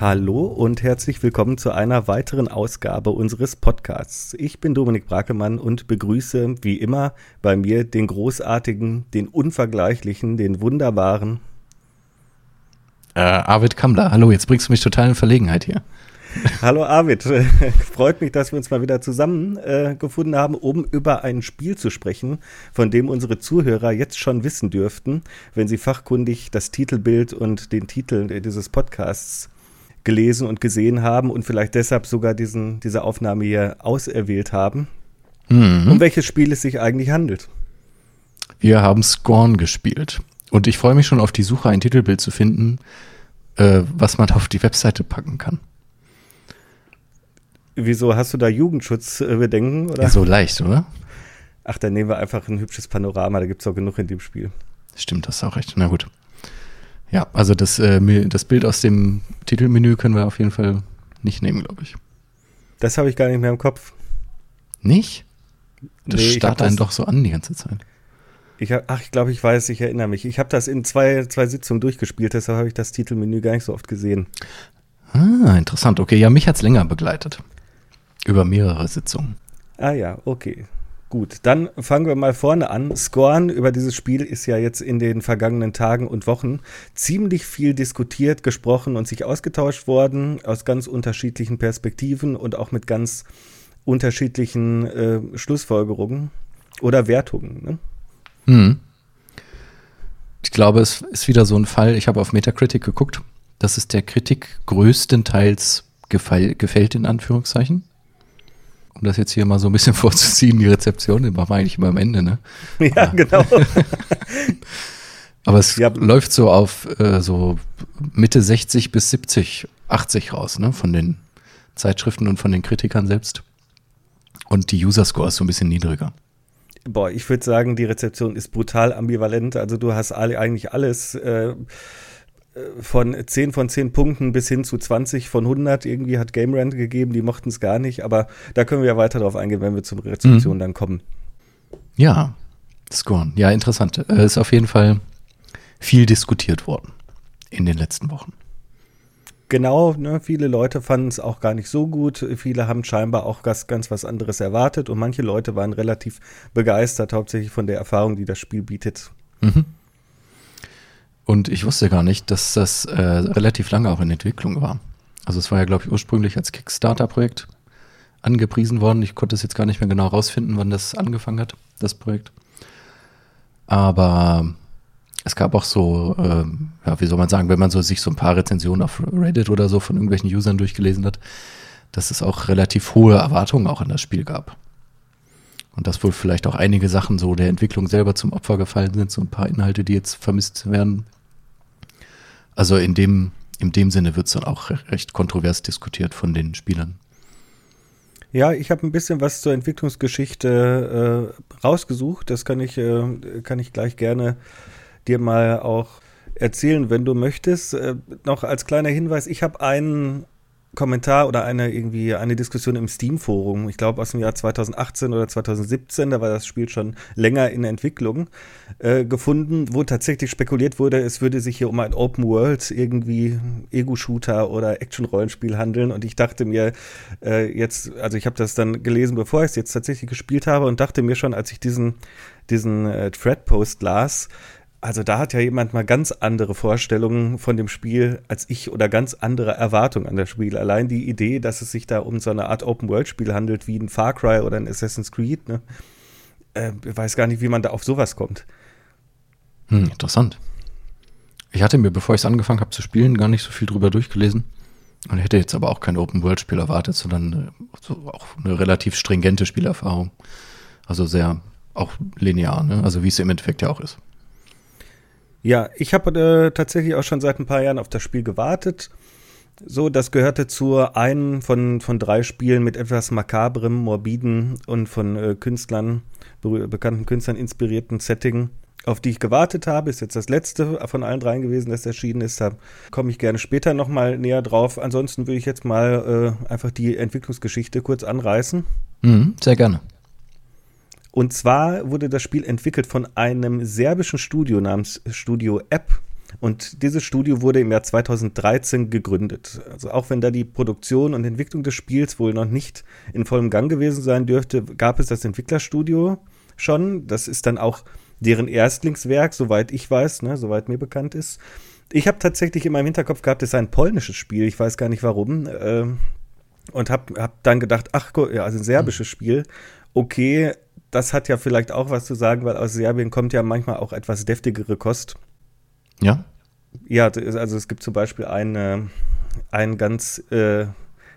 Hallo und herzlich willkommen zu einer weiteren Ausgabe unseres Podcasts. Ich bin Dominik Brakemann und begrüße wie immer bei mir den großartigen, den unvergleichlichen, den wunderbaren. Äh, Arvid Kammler, hallo, jetzt bringst du mich total in Verlegenheit hier. Hallo Arvid, freut mich, dass wir uns mal wieder zusammengefunden äh, haben, um über ein Spiel zu sprechen, von dem unsere Zuhörer jetzt schon wissen dürften, wenn sie fachkundig das Titelbild und den Titel dieses Podcasts gelesen und gesehen haben und vielleicht deshalb sogar diesen, diese Aufnahme hier auserwählt haben. Mhm. Um welches Spiel es sich eigentlich handelt. Wir haben Scorn gespielt. Und ich freue mich schon auf die Suche, ein Titelbild zu finden, äh, was man auf die Webseite packen kann. Wieso hast du da Jugendschutzbedenken? Oder? Ja, so leicht, oder? Ach, dann nehmen wir einfach ein hübsches Panorama, da gibt es auch genug in dem Spiel. Stimmt, das ist auch recht. Na gut. Ja, also das, äh, das Bild aus dem Titelmenü können wir auf jeden Fall nicht nehmen, glaube ich. Das habe ich gar nicht mehr im Kopf. Nicht? Das nee, starrt einen doch so an die ganze Zeit. Ich hab, ach, ich glaube, ich weiß, ich erinnere mich. Ich habe das in zwei, zwei Sitzungen durchgespielt, deshalb habe ich das Titelmenü gar nicht so oft gesehen. Ah, interessant. Okay, ja, mich hat es länger begleitet. Über mehrere Sitzungen. Ah ja, okay. Gut, dann fangen wir mal vorne an. Scorn über dieses Spiel ist ja jetzt in den vergangenen Tagen und Wochen ziemlich viel diskutiert, gesprochen und sich ausgetauscht worden, aus ganz unterschiedlichen Perspektiven und auch mit ganz unterschiedlichen äh, Schlussfolgerungen oder Wertungen. Ne? Hm. Ich glaube, es ist wieder so ein Fall, ich habe auf Metacritic geguckt, dass es der Kritik größtenteils gefällt, in Anführungszeichen um das jetzt hier mal so ein bisschen vorzuziehen, die Rezeption, die machen wir eigentlich immer am Ende, ne? Ja, genau. Aber es ja. läuft so auf äh, so Mitte 60 bis 70, 80 raus, ne? Von den Zeitschriften und von den Kritikern selbst. Und die User-Score ist so ein bisschen niedriger. Boah, ich würde sagen, die Rezeption ist brutal ambivalent. Also du hast alle, eigentlich alles. Äh, von 10 von 10 Punkten bis hin zu 20 von 100 irgendwie hat Game Rant gegeben, die mochten es gar nicht, aber da können wir ja weiter drauf eingehen, wenn wir zur Rezension mhm. dann kommen. Ja, Scorn. Ja, interessant. Es äh, ist auf jeden Fall viel diskutiert worden in den letzten Wochen. Genau, ne, viele Leute fanden es auch gar nicht so gut. Viele haben scheinbar auch ganz, ganz was anderes erwartet und manche Leute waren relativ begeistert, hauptsächlich von der Erfahrung, die das Spiel bietet. Mhm. Und ich wusste gar nicht, dass das äh, relativ lange auch in Entwicklung war. Also es war ja, glaube ich, ursprünglich als Kickstarter-Projekt angepriesen worden. Ich konnte es jetzt gar nicht mehr genau rausfinden, wann das angefangen hat, das Projekt. Aber es gab auch so, äh, ja, wie soll man sagen, wenn man so sich so ein paar Rezensionen auf Reddit oder so von irgendwelchen Usern durchgelesen hat, dass es auch relativ hohe Erwartungen auch an das Spiel gab. Und dass wohl vielleicht auch einige Sachen so der Entwicklung selber zum Opfer gefallen sind, so ein paar Inhalte, die jetzt vermisst werden, also in dem, in dem Sinne wird es dann auch recht kontrovers diskutiert von den Spielern. Ja, ich habe ein bisschen was zur Entwicklungsgeschichte äh, rausgesucht. Das kann ich, äh, kann ich gleich gerne dir mal auch erzählen, wenn du möchtest. Äh, noch als kleiner Hinweis, ich habe einen Kommentar oder eine irgendwie eine Diskussion im Steam-Forum, ich glaube aus dem Jahr 2018 oder 2017, da war das Spiel schon länger in Entwicklung, äh, gefunden, wo tatsächlich spekuliert wurde, es würde sich hier um ein Open World irgendwie Ego-Shooter oder Action-Rollenspiel handeln. Und ich dachte mir äh, jetzt, also ich habe das dann gelesen, bevor ich es jetzt tatsächlich gespielt habe und dachte mir schon, als ich diesen diesen äh, Thread-Post las, also da hat ja jemand mal ganz andere Vorstellungen von dem Spiel als ich oder ganz andere Erwartungen an das Spiel. Allein die Idee, dass es sich da um so eine Art Open-World-Spiel handelt, wie ein Far Cry oder ein Assassin's Creed, ne? Äh, weiß gar nicht, wie man da auf sowas kommt. Hm, interessant. Ich hatte mir, bevor ich es angefangen habe zu spielen, gar nicht so viel drüber durchgelesen. Und hätte jetzt aber auch kein Open-World-Spiel erwartet, sondern äh, so auch eine relativ stringente Spielerfahrung. Also sehr auch linear, ne? Also wie es im Endeffekt ja auch ist. Ja, ich habe äh, tatsächlich auch schon seit ein paar Jahren auf das Spiel gewartet. So, das gehörte zu einem von, von drei Spielen mit etwas makabrem, morbiden und von äh, Künstlern, be bekannten Künstlern inspirierten Setting, auf die ich gewartet habe. Ist jetzt das letzte von allen dreien gewesen, das erschienen ist. Da komme ich gerne später nochmal näher drauf. Ansonsten würde ich jetzt mal äh, einfach die Entwicklungsgeschichte kurz anreißen. Mhm, sehr gerne. Und zwar wurde das Spiel entwickelt von einem serbischen Studio namens Studio App. Und dieses Studio wurde im Jahr 2013 gegründet. Also auch wenn da die Produktion und Entwicklung des Spiels wohl noch nicht in vollem Gang gewesen sein dürfte, gab es das Entwicklerstudio schon. Das ist dann auch deren Erstlingswerk, soweit ich weiß, ne, soweit mir bekannt ist. Ich habe tatsächlich in meinem Hinterkopf gehabt, es sei ein polnisches Spiel. Ich weiß gar nicht warum. Äh, und habe hab dann gedacht, ach, ja, also ein serbisches Spiel. Okay, das hat ja vielleicht auch was zu sagen, weil aus Serbien kommt ja manchmal auch etwas deftigere Kost. Ja. Ja, also es gibt zum Beispiel einen, einen ganz, äh,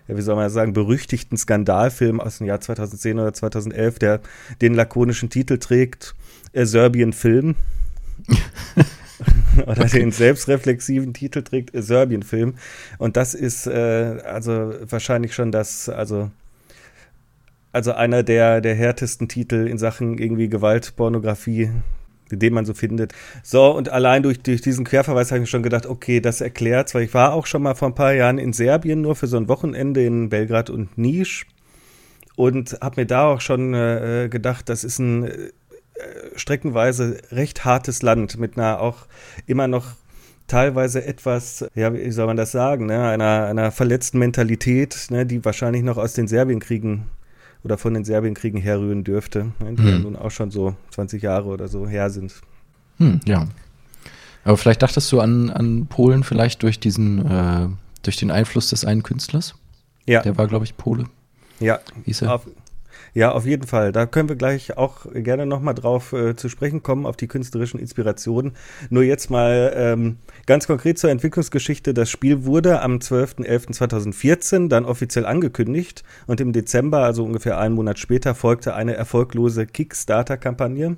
wie soll man sagen, berüchtigten Skandalfilm aus dem Jahr 2010 oder 2011, der den lakonischen Titel trägt, äh, Serbian Film. oder okay. den selbstreflexiven Titel trägt, äh, Serbien Film. Und das ist äh, also wahrscheinlich schon das, also also einer der, der härtesten Titel in Sachen irgendwie Gewalt, Pornografie, den man so findet. So, und allein durch, durch diesen Querverweis habe ich schon gedacht, okay, das erklärt, weil ich war auch schon mal vor ein paar Jahren in Serbien, nur für so ein Wochenende in Belgrad und Nisch und habe mir da auch schon äh, gedacht, das ist ein äh, streckenweise recht hartes Land mit einer auch immer noch teilweise etwas, ja, wie soll man das sagen, ne, einer, einer verletzten Mentalität, ne, die wahrscheinlich noch aus den Serbienkriegen oder von den Serbienkriegen herrühren dürfte, ne, die hm. ja nun auch schon so 20 Jahre oder so her sind. Hm, ja. Aber vielleicht dachtest du an, an Polen vielleicht durch diesen, äh, durch den Einfluss des einen Künstlers? Ja. Der war, glaube ich, Pole. Ja. Hieß er? Auf, ja, auf jeden Fall. Da können wir gleich auch gerne nochmal drauf äh, zu sprechen kommen, auf die künstlerischen Inspirationen. Nur jetzt mal ähm, ganz konkret zur Entwicklungsgeschichte. Das Spiel wurde am 12.11.2014 dann offiziell angekündigt und im Dezember, also ungefähr einen Monat später, folgte eine erfolglose Kickstarter-Kampagne.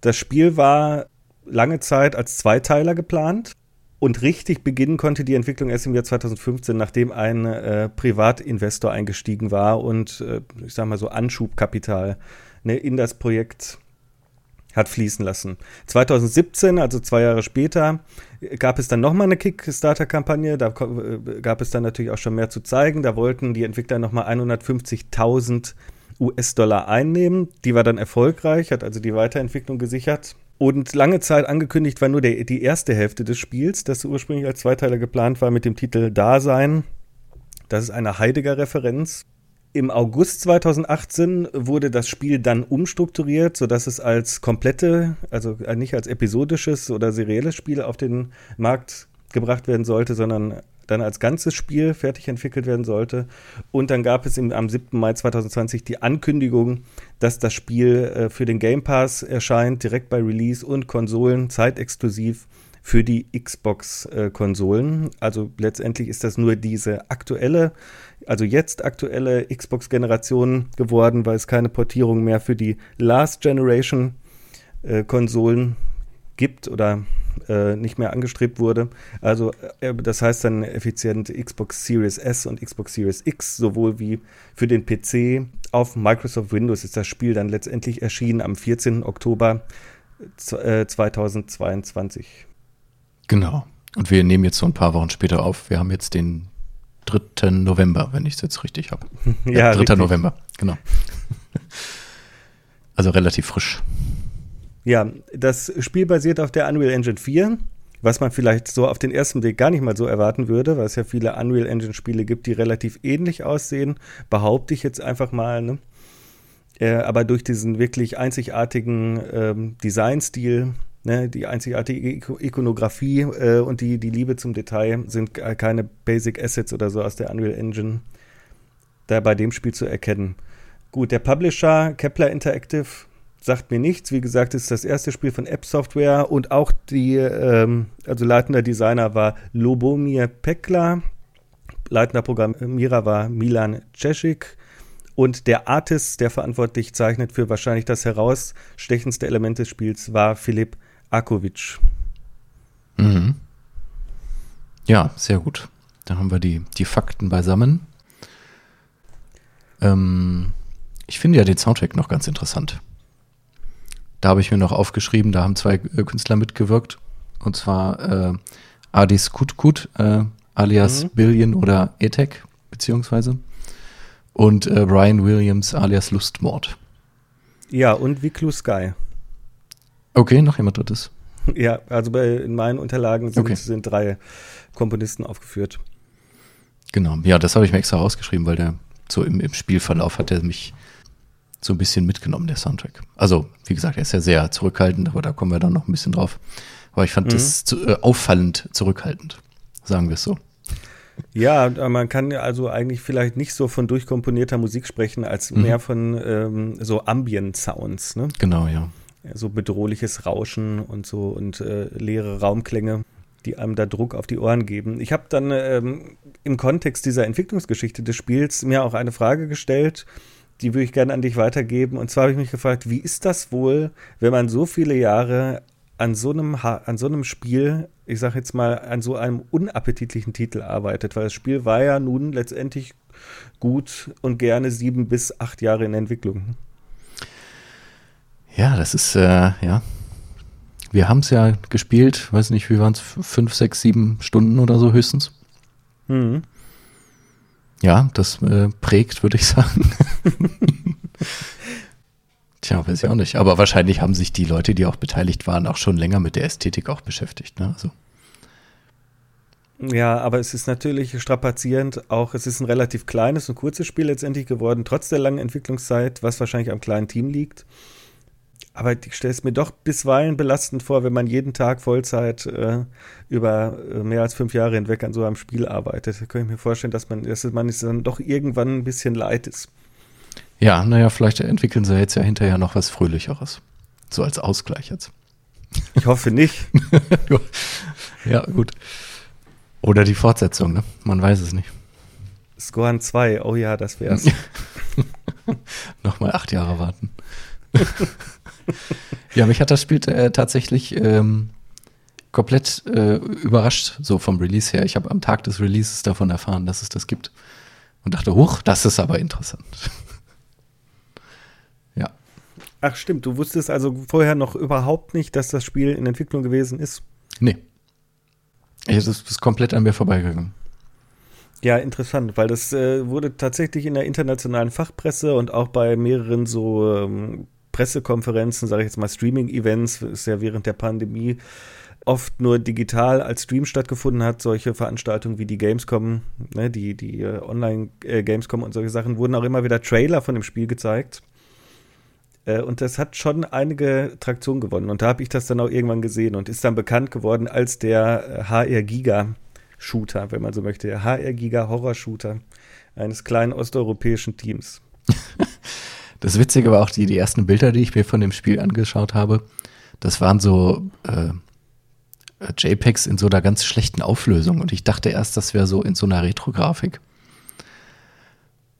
Das Spiel war lange Zeit als Zweiteiler geplant und richtig beginnen konnte die Entwicklung erst im Jahr 2015, nachdem ein äh, Privatinvestor eingestiegen war und, äh, ich sag mal so, Anschubkapital ne, in das Projekt hat fließen lassen. 2017, also zwei Jahre später, gab es dann nochmal eine Kickstarter-Kampagne. Da äh, gab es dann natürlich auch schon mehr zu zeigen. Da wollten die Entwickler nochmal 150.000 US-Dollar einnehmen. Die war dann erfolgreich, hat also die Weiterentwicklung gesichert. Und lange Zeit angekündigt war nur der, die erste Hälfte des Spiels, das ursprünglich als Zweiteiler geplant war mit dem Titel Dasein. Das ist eine Heidegger-Referenz. Im August 2018 wurde das Spiel dann umstrukturiert, sodass es als komplette, also nicht als episodisches oder serielles Spiel auf den Markt gebracht werden sollte, sondern dann als ganzes Spiel fertig entwickelt werden sollte. Und dann gab es im, am 7. Mai 2020 die Ankündigung, dass das Spiel äh, für den Game Pass erscheint, direkt bei Release und Konsolen, zeitexklusiv für die Xbox-Konsolen. Äh, also letztendlich ist das nur diese aktuelle, also jetzt aktuelle Xbox-Generation geworden, weil es keine Portierung mehr für die Last Generation-Konsolen äh, gibt oder äh, nicht mehr angestrebt wurde. Also äh, das heißt dann effizient Xbox Series S und Xbox Series X, sowohl wie für den PC. Auf Microsoft Windows ist das Spiel dann letztendlich erschienen am 14. Oktober äh, 2022. Genau. Und wir nehmen jetzt so ein paar Wochen später auf. Wir haben jetzt den 3. November, wenn ich es jetzt richtig habe. ja, 3. Richtig. November, genau. also relativ frisch. Ja, das Spiel basiert auf der Unreal Engine 4, was man vielleicht so auf den ersten Blick gar nicht mal so erwarten würde, weil es ja viele Unreal Engine Spiele gibt, die relativ ähnlich aussehen, behaupte ich jetzt einfach mal. Ne? Äh, aber durch diesen wirklich einzigartigen ähm, Designstil, ne, die einzigartige Ikonografie äh, und die, die Liebe zum Detail sind keine Basic Assets oder so aus der Unreal Engine da bei dem Spiel zu erkennen. Gut, der Publisher Kepler Interactive sagt mir nichts. Wie gesagt, ist das erste Spiel von App Software und auch die, ähm, also leitender Designer war Lobomir Pekla, leitender Programmierer war Milan Cesic und der Artist, der verantwortlich zeichnet für wahrscheinlich das herausstechendste Element des Spiels, war Philipp Akovic. Mhm. Ja, sehr gut. Da haben wir die, die Fakten beisammen. Ähm, ich finde ja den Soundtrack noch ganz interessant. Da habe ich mir noch aufgeschrieben, da haben zwei äh, Künstler mitgewirkt. Und zwar äh, Adis Kutkut, äh, alias mhm. Billion oder Etek, beziehungsweise. Und äh, Brian Williams, alias Lustmord. Ja, und wie Clue Sky. Okay, noch jemand drittes. Ja, also bei, in meinen Unterlagen sind, Okay. sind drei Komponisten aufgeführt. Genau, ja, das habe ich mir extra rausgeschrieben, weil der so im, im Spielverlauf hat er mich so ein bisschen mitgenommen, der Soundtrack. Also, wie gesagt, er ist ja sehr zurückhaltend, aber da kommen wir dann noch ein bisschen drauf. Aber ich fand Mhm. das zu, äh, auffallend zurückhaltend, sagen wir es so. Ja, man kann ja also eigentlich vielleicht nicht so von durchkomponierter Musik sprechen, als Mhm. mehr von ähm, so Ambient-Sounds, ne? Genau, ja. So bedrohliches Rauschen und so und äh, leere Raumklänge, die einem da Druck auf die Ohren geben. Ich habe dann ähm, im Kontext dieser Entwicklungsgeschichte des Spiels mir auch eine Frage gestellt, die würde ich gerne an dich weitergeben. Und zwar habe ich mich gefragt, wie ist das wohl, wenn man so viele Jahre an so einem, an so einem Spiel, ich sage jetzt mal, an so einem unappetitlichen Titel arbeitet? Weil das Spiel war ja nun letztendlich gut und gerne sieben bis acht Jahre in Entwicklung. Ja, das ist, äh, ja. Wir haben es ja gespielt, weiß nicht, wie waren es, fünf, sechs, sieben Stunden oder so höchstens. Mhm. Ja, das äh, prägt, würde ich sagen. Tja, weiß ich auch nicht. Aber wahrscheinlich haben sich die Leute, die auch beteiligt waren, auch schon länger mit der Ästhetik auch beschäftigt. Ne? Also, Ja, aber es ist natürlich strapazierend. Auch es ist ein relativ kleines und kurzes Spiel letztendlich geworden, trotz der langen Entwicklungszeit, was wahrscheinlich am kleinen Team liegt. Aber ich stelle es mir doch bisweilen belastend vor, wenn man jeden Tag Vollzeit äh, über äh, mehr als fünf Jahre hinweg an so einem Spiel arbeitet. Da könnte ich mir vorstellen, dass man, dass man es dann doch irgendwann ein bisschen leid ist. ja, naja, vielleicht entwickeln sie jetzt ja hinterher noch was Fröhlicheres. So als Ausgleich jetzt. Ich hoffe nicht. ja, gut. Oder die Fortsetzung, ne? Man weiß es nicht. Scoren 2, oh ja, das wär's. Nochmal acht Jahre warten. Ja, mich hat das Spiel äh, tatsächlich ähm, komplett äh, überrascht, so vom Release her. Ich habe am Tag des Releases davon erfahren, dass es das gibt. Und dachte, huch, das ist aber interessant. ja. Ach stimmt, du wusstest also vorher noch überhaupt nicht, dass das Spiel in Entwicklung gewesen ist. Nee. Es ist, ist komplett an mir vorbeigegangen. Ja, interessant, weil das äh, wurde tatsächlich in der internationalen Fachpresse und auch bei mehreren so ähm, Pressekonferenzen, sage ich jetzt mal Streaming-Events, ist ja während der Pandemie oft nur digital als Stream stattgefunden hat. Solche Veranstaltungen wie die Gamescom, ne, die, die äh, Online-Gamescom und solche Sachen, wurden auch immer wieder Trailer von dem Spiel gezeigt. Äh, und das hat schon einige Traktion gewonnen. Und da habe ich das dann auch irgendwann gesehen und ist dann bekannt geworden als der äh, HR Giga Shooter, wenn man so möchte. HR Giga Horror Shooter eines kleinen osteuropäischen Teams. Das Witzige war auch die, die ersten Bilder, die ich mir von dem Spiel angeschaut habe. Das waren so äh, JPEGs in so einer ganz schlechten Auflösung. Und ich dachte erst, das wäre so in so einer Retro-Grafik.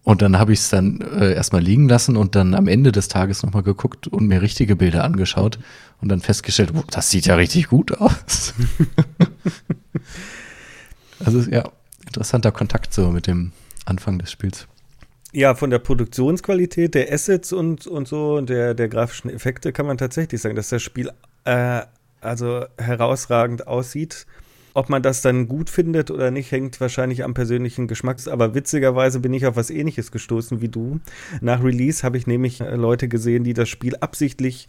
Und dann habe ich es dann äh, erstmal liegen lassen und dann am Ende des Tages nochmal geguckt und mir richtige Bilder angeschaut und dann festgestellt, oh, das sieht ja richtig gut aus. also ja, interessanter Kontakt so mit dem Anfang des Spiels. Ja, von der Produktionsqualität der Assets und, und so, und der, der grafischen Effekte kann man tatsächlich sagen, dass das Spiel äh, also herausragend aussieht. Ob man das dann gut findet oder nicht, hängt wahrscheinlich am persönlichen Geschmack. Aber witzigerweise bin ich auf was ähnliches gestoßen wie du. Nach Release habe ich nämlich äh, Leute gesehen, die das Spiel absichtlich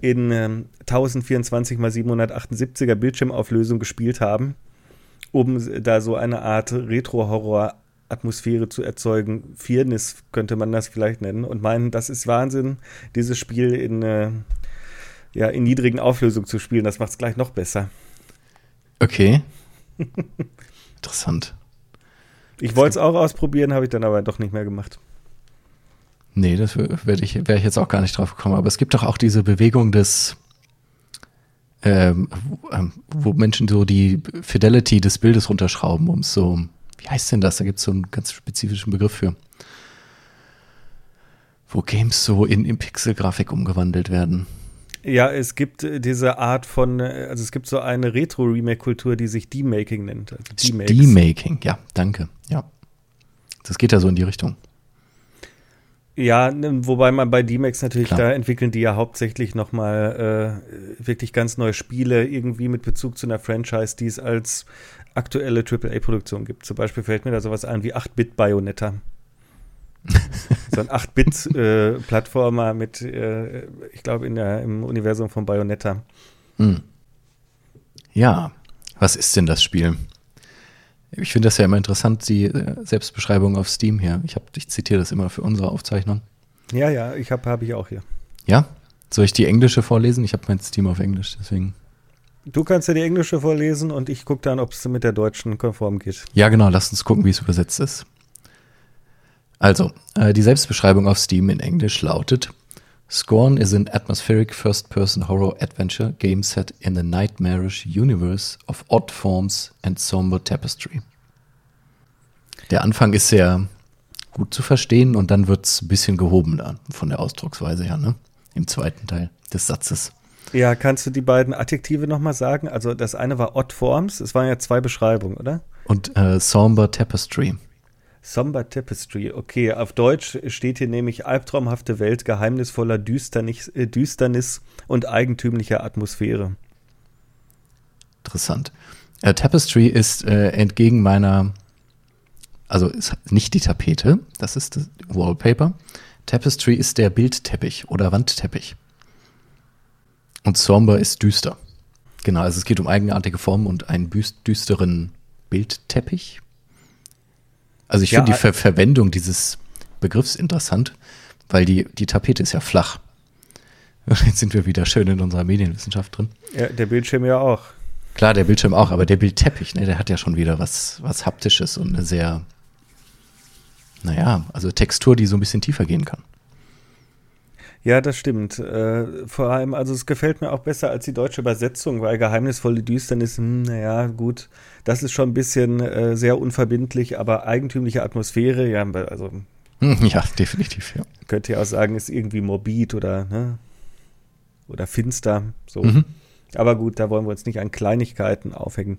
in ähm, 1024 x 778er Bildschirmauflösung gespielt haben, um da so eine Art Retro-Horror Atmosphäre zu erzeugen. Viernis könnte man das vielleicht nennen und meinen, das ist Wahnsinn, dieses Spiel in, äh, ja, in niedrigen Auflösungen zu spielen. Das macht es gleich noch besser. Okay. Interessant. Ich wollte es auch ausprobieren, habe ich dann aber doch nicht mehr gemacht. Nee, das werde ich, wäre ich jetzt auch gar nicht drauf gekommen. Aber es gibt doch auch diese Bewegung des, ähm, wo, ähm, wo Menschen so die Fidelity des Bildes runterschrauben, um es so, wie heißt denn das? Da gibt es so einen ganz spezifischen Begriff für. Wo Games so in, in Pixel-Grafik umgewandelt werden. Ja, es gibt äh, diese Art von, äh, also es gibt so eine Retro-Remake-Kultur, die sich Demaking nennt. Also. Demaking, ja, danke. Ja. Das geht ja so in die Richtung. Ja, ne, wobei man bei D-Max natürlich, Klar. da entwickeln die ja hauptsächlich nochmal äh, wirklich ganz neue Spiele, irgendwie mit Bezug zu einer Franchise, die es als aktuelle AAA-Produktion gibt. Zum Beispiel fällt mir da sowas ein wie 8-Bit-Bayonetta. so ein 8-Bit-Plattformer mit, äh, ich glaube, im Universum von Bayonetta. Hm. Ja, was ist denn das Spiel? Ich finde das ja immer interessant, die äh, Selbstbeschreibung auf Steam hier. Ich, hab, ich zitiere das immer für unsere Aufzeichnung. Ja, ja, ich habe hab ich auch hier. Ja? Soll ich die englische vorlesen? Ich habe mein Steam auf Englisch, deswegen. Du kannst ja die englische vorlesen und ich gucke dann, ob es mit der deutschen konform geht. Ja, genau, lass uns gucken, wie es übersetzt ist. Also, äh, die Selbstbeschreibung auf Steam in Englisch lautet: Scorn is an atmospheric first-person horror adventure game set in a nightmarish universe of odd forms and somber tapestry. Der Anfang ist sehr gut zu verstehen und dann wird es ein bisschen gehobener von der Ausdrucksweise her, ne? Im zweiten Teil des Satzes. Ja, kannst du die beiden Adjektive nochmal sagen? Also das eine war Odd Forms, es waren ja zwei Beschreibungen, oder? Und äh, Somber Tapestry. Somber Tapestry, okay. Auf Deutsch steht hier nämlich albtraumhafte Welt geheimnisvoller Düsternis, äh, Düsternis und eigentümlicher Atmosphäre. Interessant. Äh, Tapestry ist äh, entgegen meiner, also ist nicht die Tapete, das ist das Wallpaper. Tapestry ist der Bildteppich oder Wandteppich. Und Somber ist düster. Genau, also es geht um eigenartige Formen und einen düsteren Bildteppich. Also ich ja, finde die Ver Verwendung dieses Begriffs interessant, weil die, die Tapete ist ja flach. Jetzt sind wir wieder schön in unserer Medienwissenschaft drin. Ja, der Bildschirm ja auch. Klar, der Bildschirm auch, aber der Bildteppich, ne, der hat ja schon wieder was, was Haptisches und eine sehr, naja, also Textur, die so ein bisschen tiefer gehen kann. Ja, das stimmt. Äh, vor allem, also es gefällt mir auch besser als die deutsche Übersetzung, weil geheimnisvolle Düsternis, hm, naja, gut, das ist schon ein bisschen äh, sehr unverbindlich, aber eigentümliche Atmosphäre, ja, also. Ja, definitiv, ja. Könnte ja auch sagen, ist irgendwie morbid oder, ne, oder finster, so. Mhm. Aber gut, da wollen wir uns nicht an Kleinigkeiten aufhängen.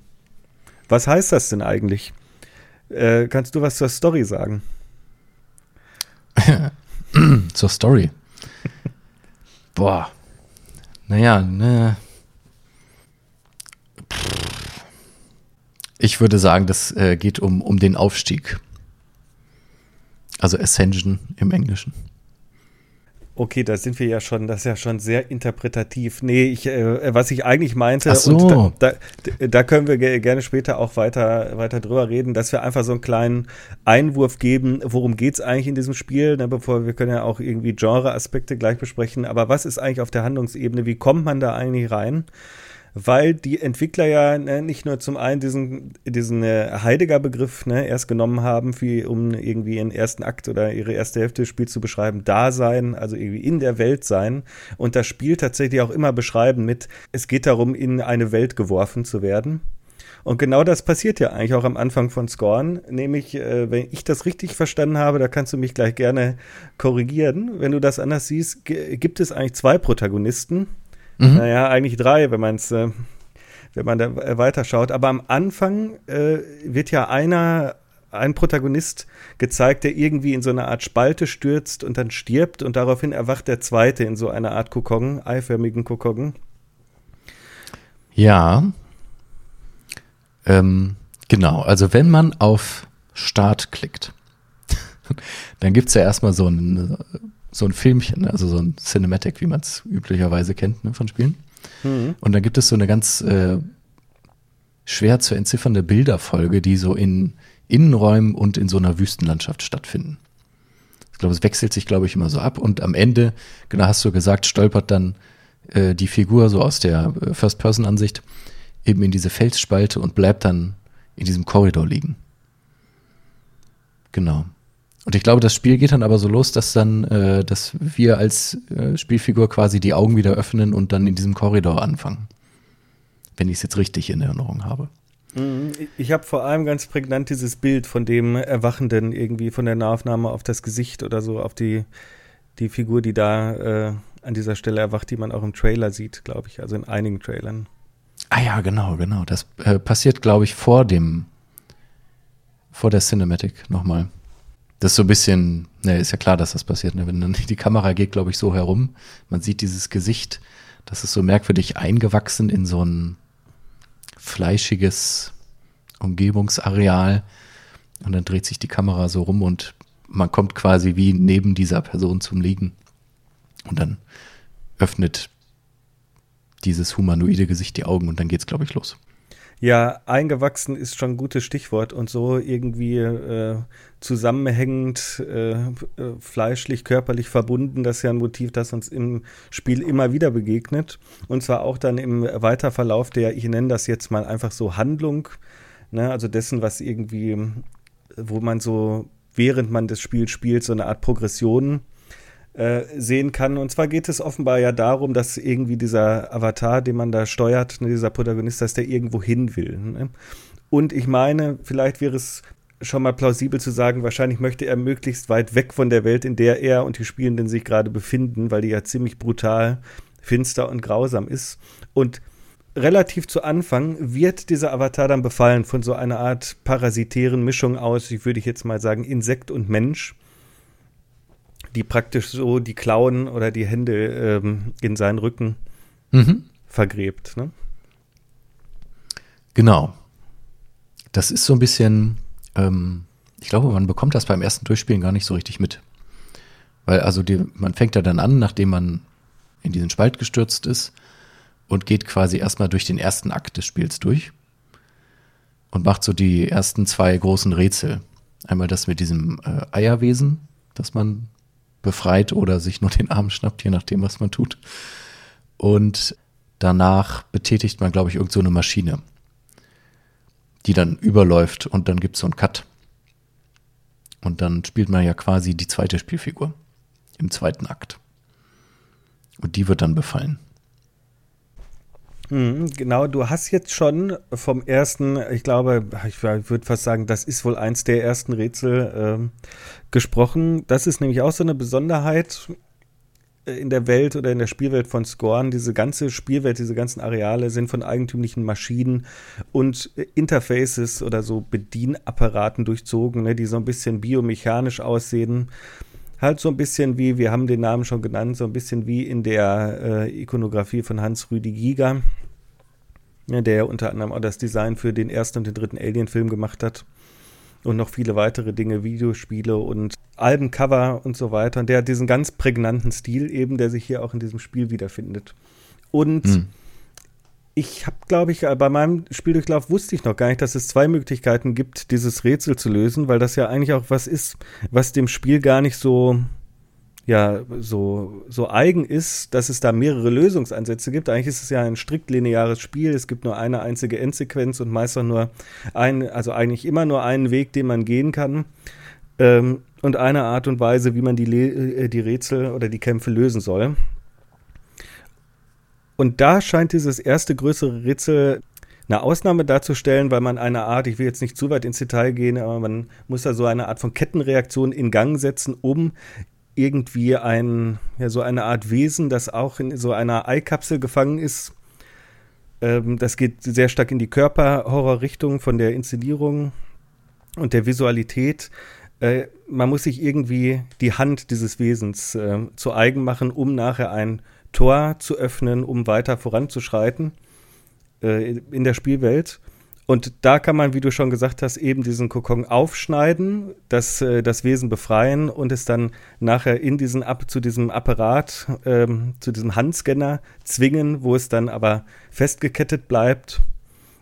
Was heißt das denn eigentlich? Äh, kannst du was zur Story sagen? zur Story. Boah. Naja, ne. Ich würde sagen, das äh, geht um, um den Aufstieg. Also Ascension im Englischen. Okay, da sind wir ja schon, das ist ja schon sehr interpretativ. Nee, ich, äh, was ich eigentlich meinte, Ach so. da, da, da, können wir gerne später auch weiter, weiter drüber reden, dass wir einfach so einen kleinen Einwurf geben, worum geht es eigentlich in diesem Spiel, ne, bevor wir können ja auch irgendwie Genre-Aspekte gleich besprechen, aber was ist eigentlich auf der Handlungsebene, wie kommt man da eigentlich rein? Weil die Entwickler ja ne, nicht nur zum einen diesen, diesen äh, Heidegger-Begriff ne, erst genommen haben, für, um irgendwie ihren ersten Akt oder ihre erste Hälfte des Spiels zu beschreiben, da sein, also irgendwie in der Welt sein und das Spiel tatsächlich auch immer beschreiben mit, es geht darum, in eine Welt geworfen zu werden. Und genau das passiert ja eigentlich auch am Anfang von Scorn, nämlich, äh, wenn ich das richtig verstanden habe, da kannst du mich gleich gerne korrigieren. Wenn du das anders siehst, gibt es eigentlich zwei Protagonisten, Mhm. Naja, eigentlich drei, wenn man es, äh, wenn man da äh, weiterschaut. Aber am Anfang äh, wird ja einer, ein Protagonist gezeigt, der irgendwie in so eine Art Spalte stürzt und dann stirbt und daraufhin erwacht der zweite in so einer Art Kokon, eiförmigen Kokon. Ja. Ähm, genau, also wenn man auf Start klickt, dann gibt es ja erstmal so ein so ein Filmchen, ne? also so ein Cinematic, wie man es üblicherweise kennt ne, von Spielen. Mhm. Und dann gibt es so eine ganz äh, schwer zu entziffernde Bilderfolge, die so in Innenräumen und in so einer Wüstenlandschaft stattfinden. Ich glaube, es wechselt sich, glaube ich, immer so ab. Und am Ende, genau hast du gesagt, stolpert dann äh, die Figur so aus der äh, First-Person-Ansicht eben in diese Felsspalte und bleibt dann in diesem Korridor liegen. Genau. Und ich glaube, das Spiel geht dann aber so los, dass dann, äh, dass wir als äh, Spielfigur quasi die Augen wieder öffnen und dann in diesem Korridor anfangen. Wenn ich es jetzt richtig in Erinnerung habe. Mhm. Ich habe vor allem ganz prägnant dieses Bild von dem Erwachenden irgendwie von der Nahaufnahme auf das Gesicht oder so, auf die, die Figur, die da äh, an dieser Stelle erwacht, die man auch im Trailer sieht, glaube ich, also in einigen Trailern. Ah ja, genau, genau. Das äh, passiert, glaube ich, vor dem, vor der Cinematic nochmal. Das ist so ein bisschen, ne, ist ja klar, dass das passiert, ne? wenn dann die Kamera geht, glaube ich, so herum. Man sieht dieses Gesicht, das ist so merkwürdig eingewachsen in so ein fleischiges Umgebungsareal. Und dann dreht sich die Kamera so rum und man kommt quasi wie neben dieser Person zum Liegen. Und dann öffnet dieses humanoide Gesicht die Augen und dann geht's, glaube ich, los. Ja, eingewachsen ist schon ein gutes Stichwort und so irgendwie äh, zusammenhängend, äh, äh, fleischlich, körperlich verbunden. Das ist ja ein Motiv, das uns im Spiel immer wieder begegnet. Und zwar auch dann im Weiterverlauf der, ich nenne das jetzt mal einfach so Handlung, ne? also dessen, was irgendwie, wo man so, während man das Spiel spielt, so eine Art Progression äh, sehen kann. Und zwar geht es offenbar ja darum, dass irgendwie dieser Avatar, den man da steuert, ne, dieser Protagonist, dass der irgendwo hin will. Ne? Und ich meine, vielleicht wäre es schon mal plausibel zu sagen, wahrscheinlich möchte er möglichst weit weg von der Welt, in der er und die Spielenden sich gerade befinden, weil die ja ziemlich brutal, finster und grausam ist. Und relativ zu Anfang wird dieser Avatar dann befallen von so einer Art parasitären Mischung aus, ich würde jetzt mal sagen, Insekt und Mensch die praktisch so die Klauen oder die Hände ähm, in seinen Rücken mhm. vergräbt. Ne? Genau. Das ist so ein bisschen, ähm, ich glaube, man bekommt das beim ersten Durchspielen gar nicht so richtig mit. Weil also die, man fängt ja dann an, nachdem man in diesen Spalt gestürzt ist und geht quasi erstmal durch den ersten Akt des Spiels durch und macht so die ersten zwei großen Rätsel. Einmal das mit diesem äh, Eierwesen, das man befreit oder sich nur den Arm schnappt, je nachdem, was man tut. Und danach betätigt man, glaube ich, irgend so eine Maschine, die dann überläuft und dann gibt es so einen Cut. Und dann spielt man ja quasi die zweite Spielfigur im zweiten Akt. Und die wird dann befallen. Mhm, genau, du hast jetzt schon vom ersten, ich glaube, ich würde fast sagen, das ist wohl eins der ersten Rätsel äh, gesprochen. Das ist nämlich auch so eine Besonderheit in der Welt oder in der Spielwelt von Scorn. Diese ganze Spielwelt, diese ganzen Areale sind von eigentümlichen Maschinen und Interfaces oder so Bedienapparaten durchzogen, ne, die so ein bisschen biomechanisch aussehen halt so ein bisschen wie, wir haben den Namen schon genannt, so ein bisschen wie in der äh, Ikonografie von Hans-Rüdi Giger, ja, der unter anderem auch das Design für den ersten und den dritten Alien-Film gemacht hat. Und noch viele weitere Dinge, Videospiele und Albencover und so weiter. Und der hat diesen ganz prägnanten Stil eben, der sich hier auch in diesem Spiel wiederfindet. Und hm ich habe, glaube ich, äh, bei meinem Spieldurchlauf wusste ich noch gar nicht, dass es zwei Möglichkeiten gibt, dieses Rätsel zu lösen, weil das ja eigentlich auch was ist, was dem Spiel gar nicht so, ja, so, so eigen ist, dass es da mehrere Lösungsansätze gibt. Eigentlich ist es ja ein strikt lineares Spiel. Es gibt nur eine einzige Endsequenz und meist auch nur ein, also eigentlich immer nur einen Weg, den man gehen kann. Ähm, und eine Art und Weise, wie man die, äh, die Rätsel oder die Kämpfe lösen soll. Und da scheint dieses erste größere Rätsel eine Ausnahme darzustellen, weil man eine Art, ich will jetzt nicht zu weit ins Detail gehen, aber man muss da so eine Art von Kettenreaktion in Gang setzen, um irgendwie ein, ja, so eine Art Wesen, das auch in so einer Eikapsel gefangen ist. Ähm, das geht sehr stark in die Körperhorror-Richtung von der Inszenierung und der Visualität. Äh, man muss sich irgendwie die Hand dieses Wesens äh, zu eigen machen, um nachher ein Tor zu öffnen, um weiter voranzuschreiten äh, in der Spielwelt. Und da kann man, wie du schon gesagt hast, eben diesen Kokon aufschneiden, das, äh, das Wesen befreien und es dann nachher in diesen Ab zu diesem Apparat, ähm, zu diesem Handscanner zwingen, wo es dann aber festgekettet bleibt.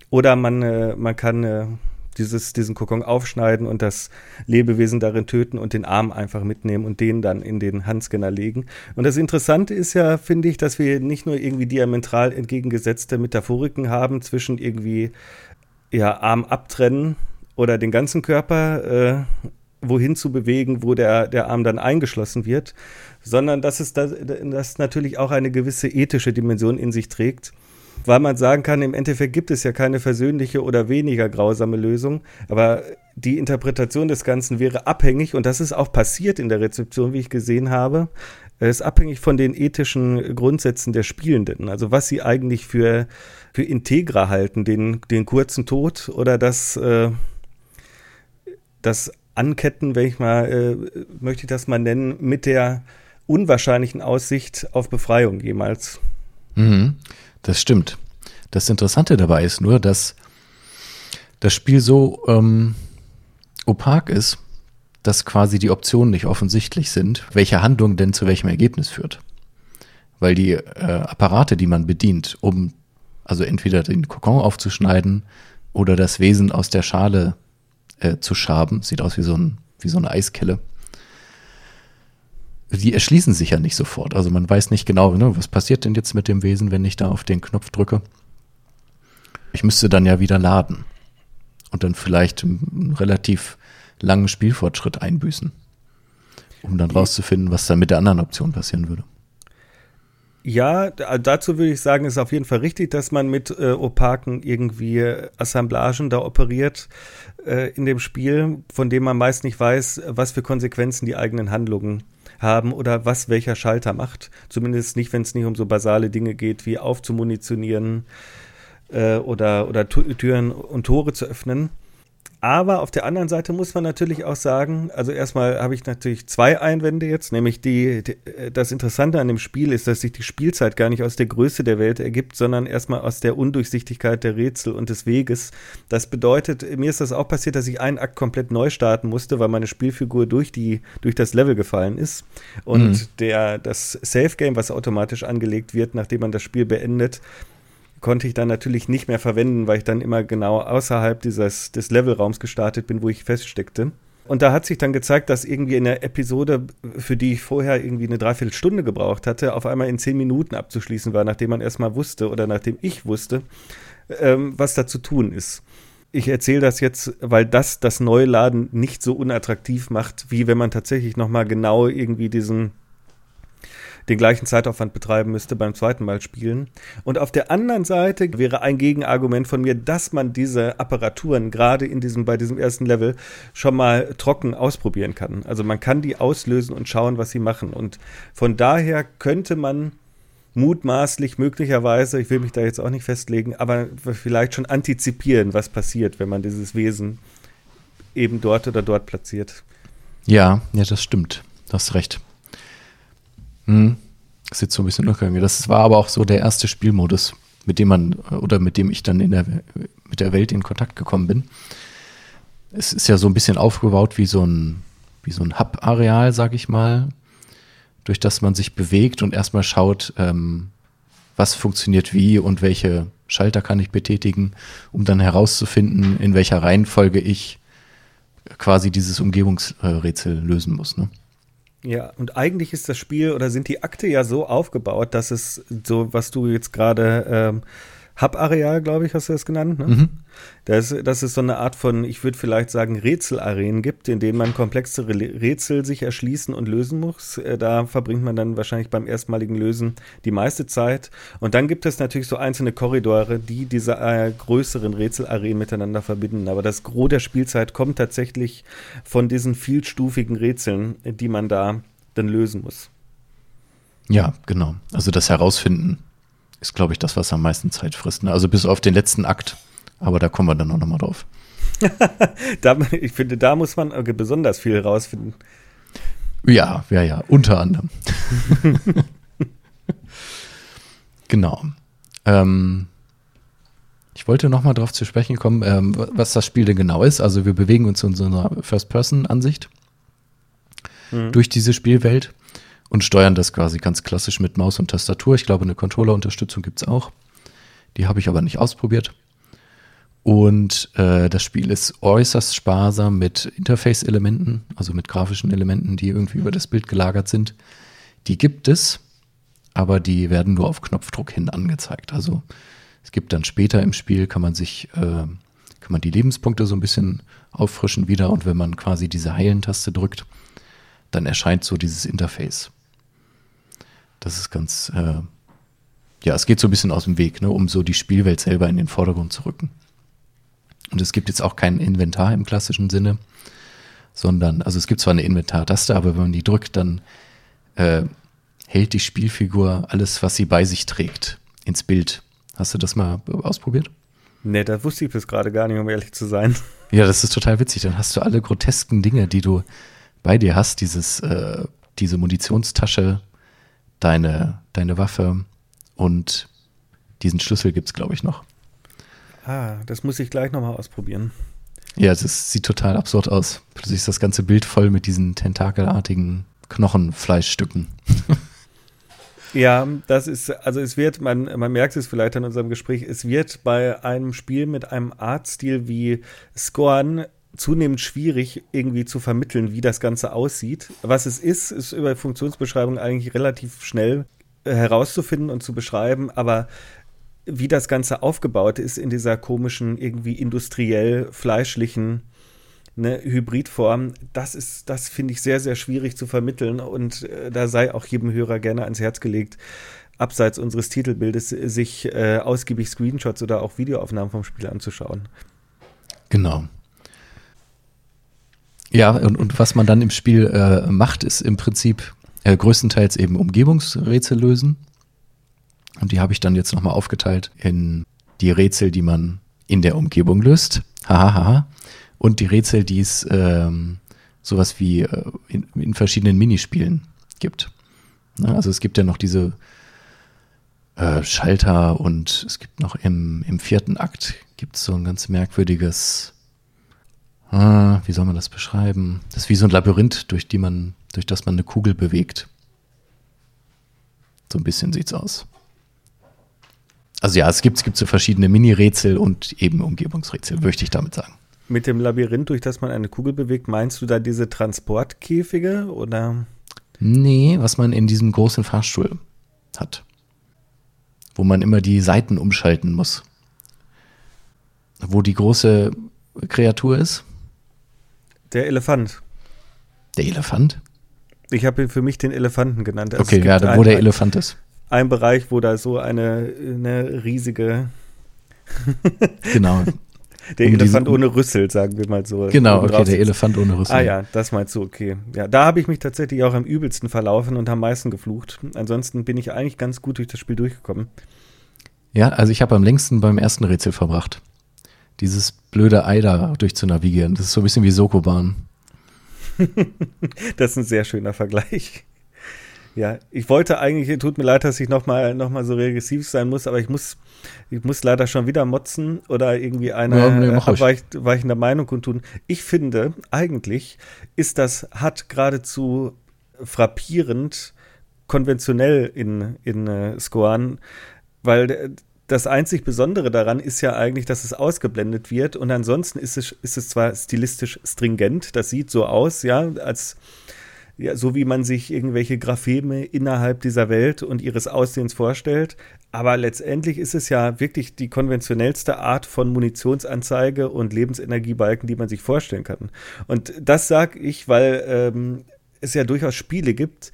Oder man, äh, man kann äh, dieses, diesen Kokon aufschneiden und das Lebewesen darin töten und den Arm einfach mitnehmen und den dann in den Handscanner legen. Und das Interessante ist ja, finde ich, dass wir nicht nur irgendwie diametral entgegengesetzte Metaphoriken haben zwischen irgendwie ja, Arm abtrennen oder den ganzen Körper äh, wohin zu bewegen, wo der, der Arm dann eingeschlossen wird, sondern dass es da, das natürlich auch eine gewisse ethische Dimension in sich trägt weil man sagen kann, im Endeffekt gibt es ja keine versöhnliche oder weniger grausame Lösung, aber die Interpretation des Ganzen wäre abhängig, und das ist auch passiert in der Rezeption, wie ich gesehen habe, ist abhängig von den ethischen Grundsätzen der Spielenden, also was sie eigentlich für, für integra halten, den, den kurzen Tod oder das, äh, das Anketten, wenn ich mal, äh, möchte ich das mal nennen, mit der unwahrscheinlichen Aussicht auf Befreiung jemals. Mhm. Das stimmt. Das Interessante dabei ist nur, dass das Spiel so ähm, opak ist, dass quasi die Optionen nicht offensichtlich sind, welche Handlung denn zu welchem Ergebnis führt. Weil die äh, Apparate, die man bedient, um Also entweder den Kokon aufzuschneiden oder das Wesen aus der Schale äh, zu schaben. Sieht aus wie so, ein, wie so eine Eiskelle. Die erschließen sich ja nicht sofort. Also man weiß nicht genau, ne, was passiert denn jetzt mit dem Wesen, wenn ich da auf den Knopf drücke. Ich müsste dann ja wieder laden und dann vielleicht einen relativ langen Spielfortschritt einbüßen, um dann rauszufinden, was dann mit der anderen Option passieren würde. Ja, dazu würde ich sagen, ist auf jeden Fall richtig, dass man mit äh, opaken irgendwie Assemblagen da operiert äh, in dem Spiel, von dem man meist nicht weiß, was für Konsequenzen die eigenen Handlungen haben oder was welcher Schalter macht. Zumindest nicht, wenn es nicht um so basale Dinge geht, wie aufzumunitionieren äh, oder, oder Türen und Tore zu öffnen. Aber auf der anderen Seite muss man natürlich auch sagen, also erstmal habe ich natürlich zwei Einwände jetzt, nämlich die, die, das Interessante an dem Spiel ist, dass sich die Spielzeit gar nicht aus der Größe der Welt ergibt, sondern erstmal aus der Undurchsichtigkeit der Rätsel und des Weges. Das bedeutet, mir ist das auch passiert, dass ich einen Akt komplett neu starten musste, weil meine Spielfigur durch die durch das Level gefallen ist und mhm. der das Safe Game, was automatisch angelegt wird, nachdem man das Spiel beendet, konnte ich dann natürlich nicht mehr verwenden, weil ich dann immer genau außerhalb dieses, des Levelraums gestartet bin, wo ich feststeckte. Und da hat sich dann gezeigt, dass irgendwie in der Episode, für die ich vorher irgendwie eine Dreiviertelstunde gebraucht hatte, auf einmal in zehn Minuten abzuschließen war, nachdem man erstmal wusste oder nachdem ich wusste, ähm, was da zu tun ist. Ich erzähle das jetzt, weil das das Neuladen nicht so unattraktiv macht, wie wenn man tatsächlich nochmal genau irgendwie diesen den gleichen Zeitaufwand betreiben müsste beim zweiten Mal spielen. Und auf der anderen Seite wäre ein Gegenargument von mir, dass man diese Apparaturen gerade in diesem, bei diesem ersten Level schon mal trocken ausprobieren kann. Also man kann die auslösen und schauen, was sie machen. Und von daher könnte man mutmaßlich möglicherweise, ich will mich da jetzt auch nicht festlegen, aber vielleicht schon antizipieren, was passiert, wenn man dieses Wesen eben dort oder dort platziert. Ja, ja, das stimmt. Du hast recht. Hm. Das ist jetzt so ein bisschen durchgegangen. Das war aber auch so der erste Spielmodus, mit dem man oder mit dem ich dann in der, mit der Welt in Kontakt gekommen bin. Es ist ja so ein bisschen aufgebaut wie so ein, wie so ein Hub-Areal, sag ich mal, durch das man sich bewegt und erstmal schaut, ähm, was funktioniert wie und welche Schalter kann ich betätigen, um dann herauszufinden, in welcher Reihenfolge ich quasi dieses Umgebungsrätsel lösen muss. Ne? Ja, und eigentlich ist das Spiel oder sind die Akte ja so aufgebaut, dass es so, was du jetzt gerade ähm, Hub-Areal, glaube ich, hast du das genannt. Ne? Mhm. Dass, dass es so eine Art von, ich würde vielleicht sagen, Rätselarenen gibt, in denen man komplexere Rätsel sich erschließen und lösen muss. Äh, da verbringt man dann wahrscheinlich beim erstmaligen Lösen die meiste Zeit. Und dann gibt es natürlich so einzelne Korridore, die diese äh, größeren Rätselarenen miteinander verbinden. Aber das Gros der Spielzeit kommt tatsächlich von diesen vielstufigen Rätseln, die man da dann lösen muss. Ja, genau. Also das Herausfinden ist, glaube ich, das, was am meisten Zeit frisst. Ne? Also bis auf den letzten Akt. Aber da kommen wir dann auch nochmal drauf. da, ich finde, da muss man besonders viel rausfinden. Ja, ja, ja, unter anderem. genau. Ähm, ich wollte nochmal darauf zu sprechen kommen, ähm, was das Spiel denn genau ist. Also wir bewegen uns in so einer First-Person-Ansicht mhm. durch diese Spielwelt und steuern das quasi ganz klassisch mit Maus und Tastatur. Ich glaube, eine Controller-Unterstützung gibt es auch. Die habe ich aber nicht ausprobiert. Und äh, das Spiel ist äußerst sparsam mit Interface-Elementen, also mit grafischen Elementen, die irgendwie über das Bild gelagert sind. Die gibt es, aber die werden nur auf Knopfdruck hin angezeigt. Also es gibt dann später im Spiel, kann man sich, äh, kann man die Lebenspunkte so ein bisschen auffrischen wieder und wenn man quasi diese Heilen-Taste drückt, dann erscheint so dieses Interface. Das ist ganz, äh, ja, es geht so ein bisschen aus dem Weg, ne, um so die Spielwelt selber in den Vordergrund zu rücken. Und es gibt jetzt auch kein Inventar im klassischen Sinne, sondern, also es gibt zwar eine Inventartaste, aber wenn man die drückt, dann äh, hält die Spielfigur alles, was sie bei sich trägt, ins Bild. Hast du das mal ausprobiert? Nee, da wusste ich bis gerade gar nicht, um ehrlich zu sein. Ja, das ist total witzig. Dann hast du alle grotesken Dinge, die du bei dir hast, dieses, äh, diese Munitionstasche, deine, deine Waffe und diesen Schlüssel gibt es, glaube ich, noch. Ah, das muss ich gleich nochmal ausprobieren. Ja, es sieht total absurd aus. Plötzlich ist das ganze Bild voll mit diesen tentakelartigen Knochenfleischstücken. Ja, das ist, also es wird, man, man merkt es vielleicht an unserem Gespräch, es wird bei einem Spiel mit einem Artstil wie Scorn zunehmend schwierig, irgendwie zu vermitteln, wie das Ganze aussieht. Was es ist, ist über Funktionsbeschreibung eigentlich relativ schnell äh, herauszufinden und zu beschreiben, aber wie das Ganze aufgebaut ist in dieser komischen, irgendwie industriell fleischlichen ne, Hybridform, das ist, das finde ich sehr, sehr schwierig zu vermitteln und äh, da sei auch jedem Hörer gerne ans Herz gelegt, abseits unseres Titelbildes sich äh, ausgiebig Screenshots oder auch Videoaufnahmen vom Spiel anzuschauen. Genau. Ja, und, und was man dann im Spiel äh, macht, ist im Prinzip äh, größtenteils eben Umgebungsrätsel lösen. Und die habe ich dann jetzt nochmal aufgeteilt in die Rätsel, die man in der Umgebung löst. Hahaha. und die Rätsel, die es ähm, sowas wie äh, in, in, verschiedenen Minispielen gibt. Na, also es gibt ja noch diese äh, Schalter und es gibt noch im, im vierten Akt gibt es so ein ganz merkwürdiges ah, wie soll man das beschreiben? Das ist wie so ein Labyrinth, durch, die man, durch das man eine Kugel bewegt. So ein bisschen sieht's aus. Also ja, es gibt, es gibt so verschiedene Mini-Rätsel und eben Umgebungsrätsel, möchte ich damit sagen. Mit dem Labyrinth, durch das man eine Kugel bewegt, meinst du da diese Transportkäfige oder? Nee, was man in diesem großen Fahrstuhl hat. Wo man immer die Seiten umschalten muss. Wo die große Kreatur ist. Der Elefant. Der Elefant? Ich habe für mich den Elefanten genannt. Also okay, ja, wo der Elefant ist. Ein Bereich, wo da so eine, eine riesige. genau. Der um Elefant ohne Rüssel, sagen wir mal so. Genau, okay, der Elefant ohne Rüssel. Ah ja, das meinst du, okay. Ja, da habe ich mich tatsächlich auch am übelsten verlaufen und am meisten geflucht. Ansonsten bin ich eigentlich ganz gut durch das Spiel durchgekommen. Ja, also ich habe am längsten beim ersten Rätsel verbracht dieses blöde Ei da durchzunavigieren. Das ist so ein bisschen wie Sokoban. das ist ein sehr schöner Vergleich. Ja, ich wollte eigentlich, tut mir leid, dass ich nochmal noch mal so regressiv sein muss, aber ich muss, ich muss leider schon wieder motzen oder irgendwie eine ja, nee, weich, weichende Meinung kundtun. Ich finde, eigentlich ist das hat geradezu frappierend konventionell in, in uh, Skoan, weil das einzig Besondere daran ist ja eigentlich, dass es ausgeblendet wird und ansonsten ist es, ist es zwar stilistisch stringent, das sieht so aus, ja, als ja, so wie man sich irgendwelche Grapheme innerhalb dieser Welt und ihres Aussehens vorstellt. Aber letztendlich ist es ja wirklich die konventionellste Art von Munitionsanzeige und Lebensenergiebalken, die man sich vorstellen kann. Und das sage ich, weil ähm, es ja durchaus Spiele gibt,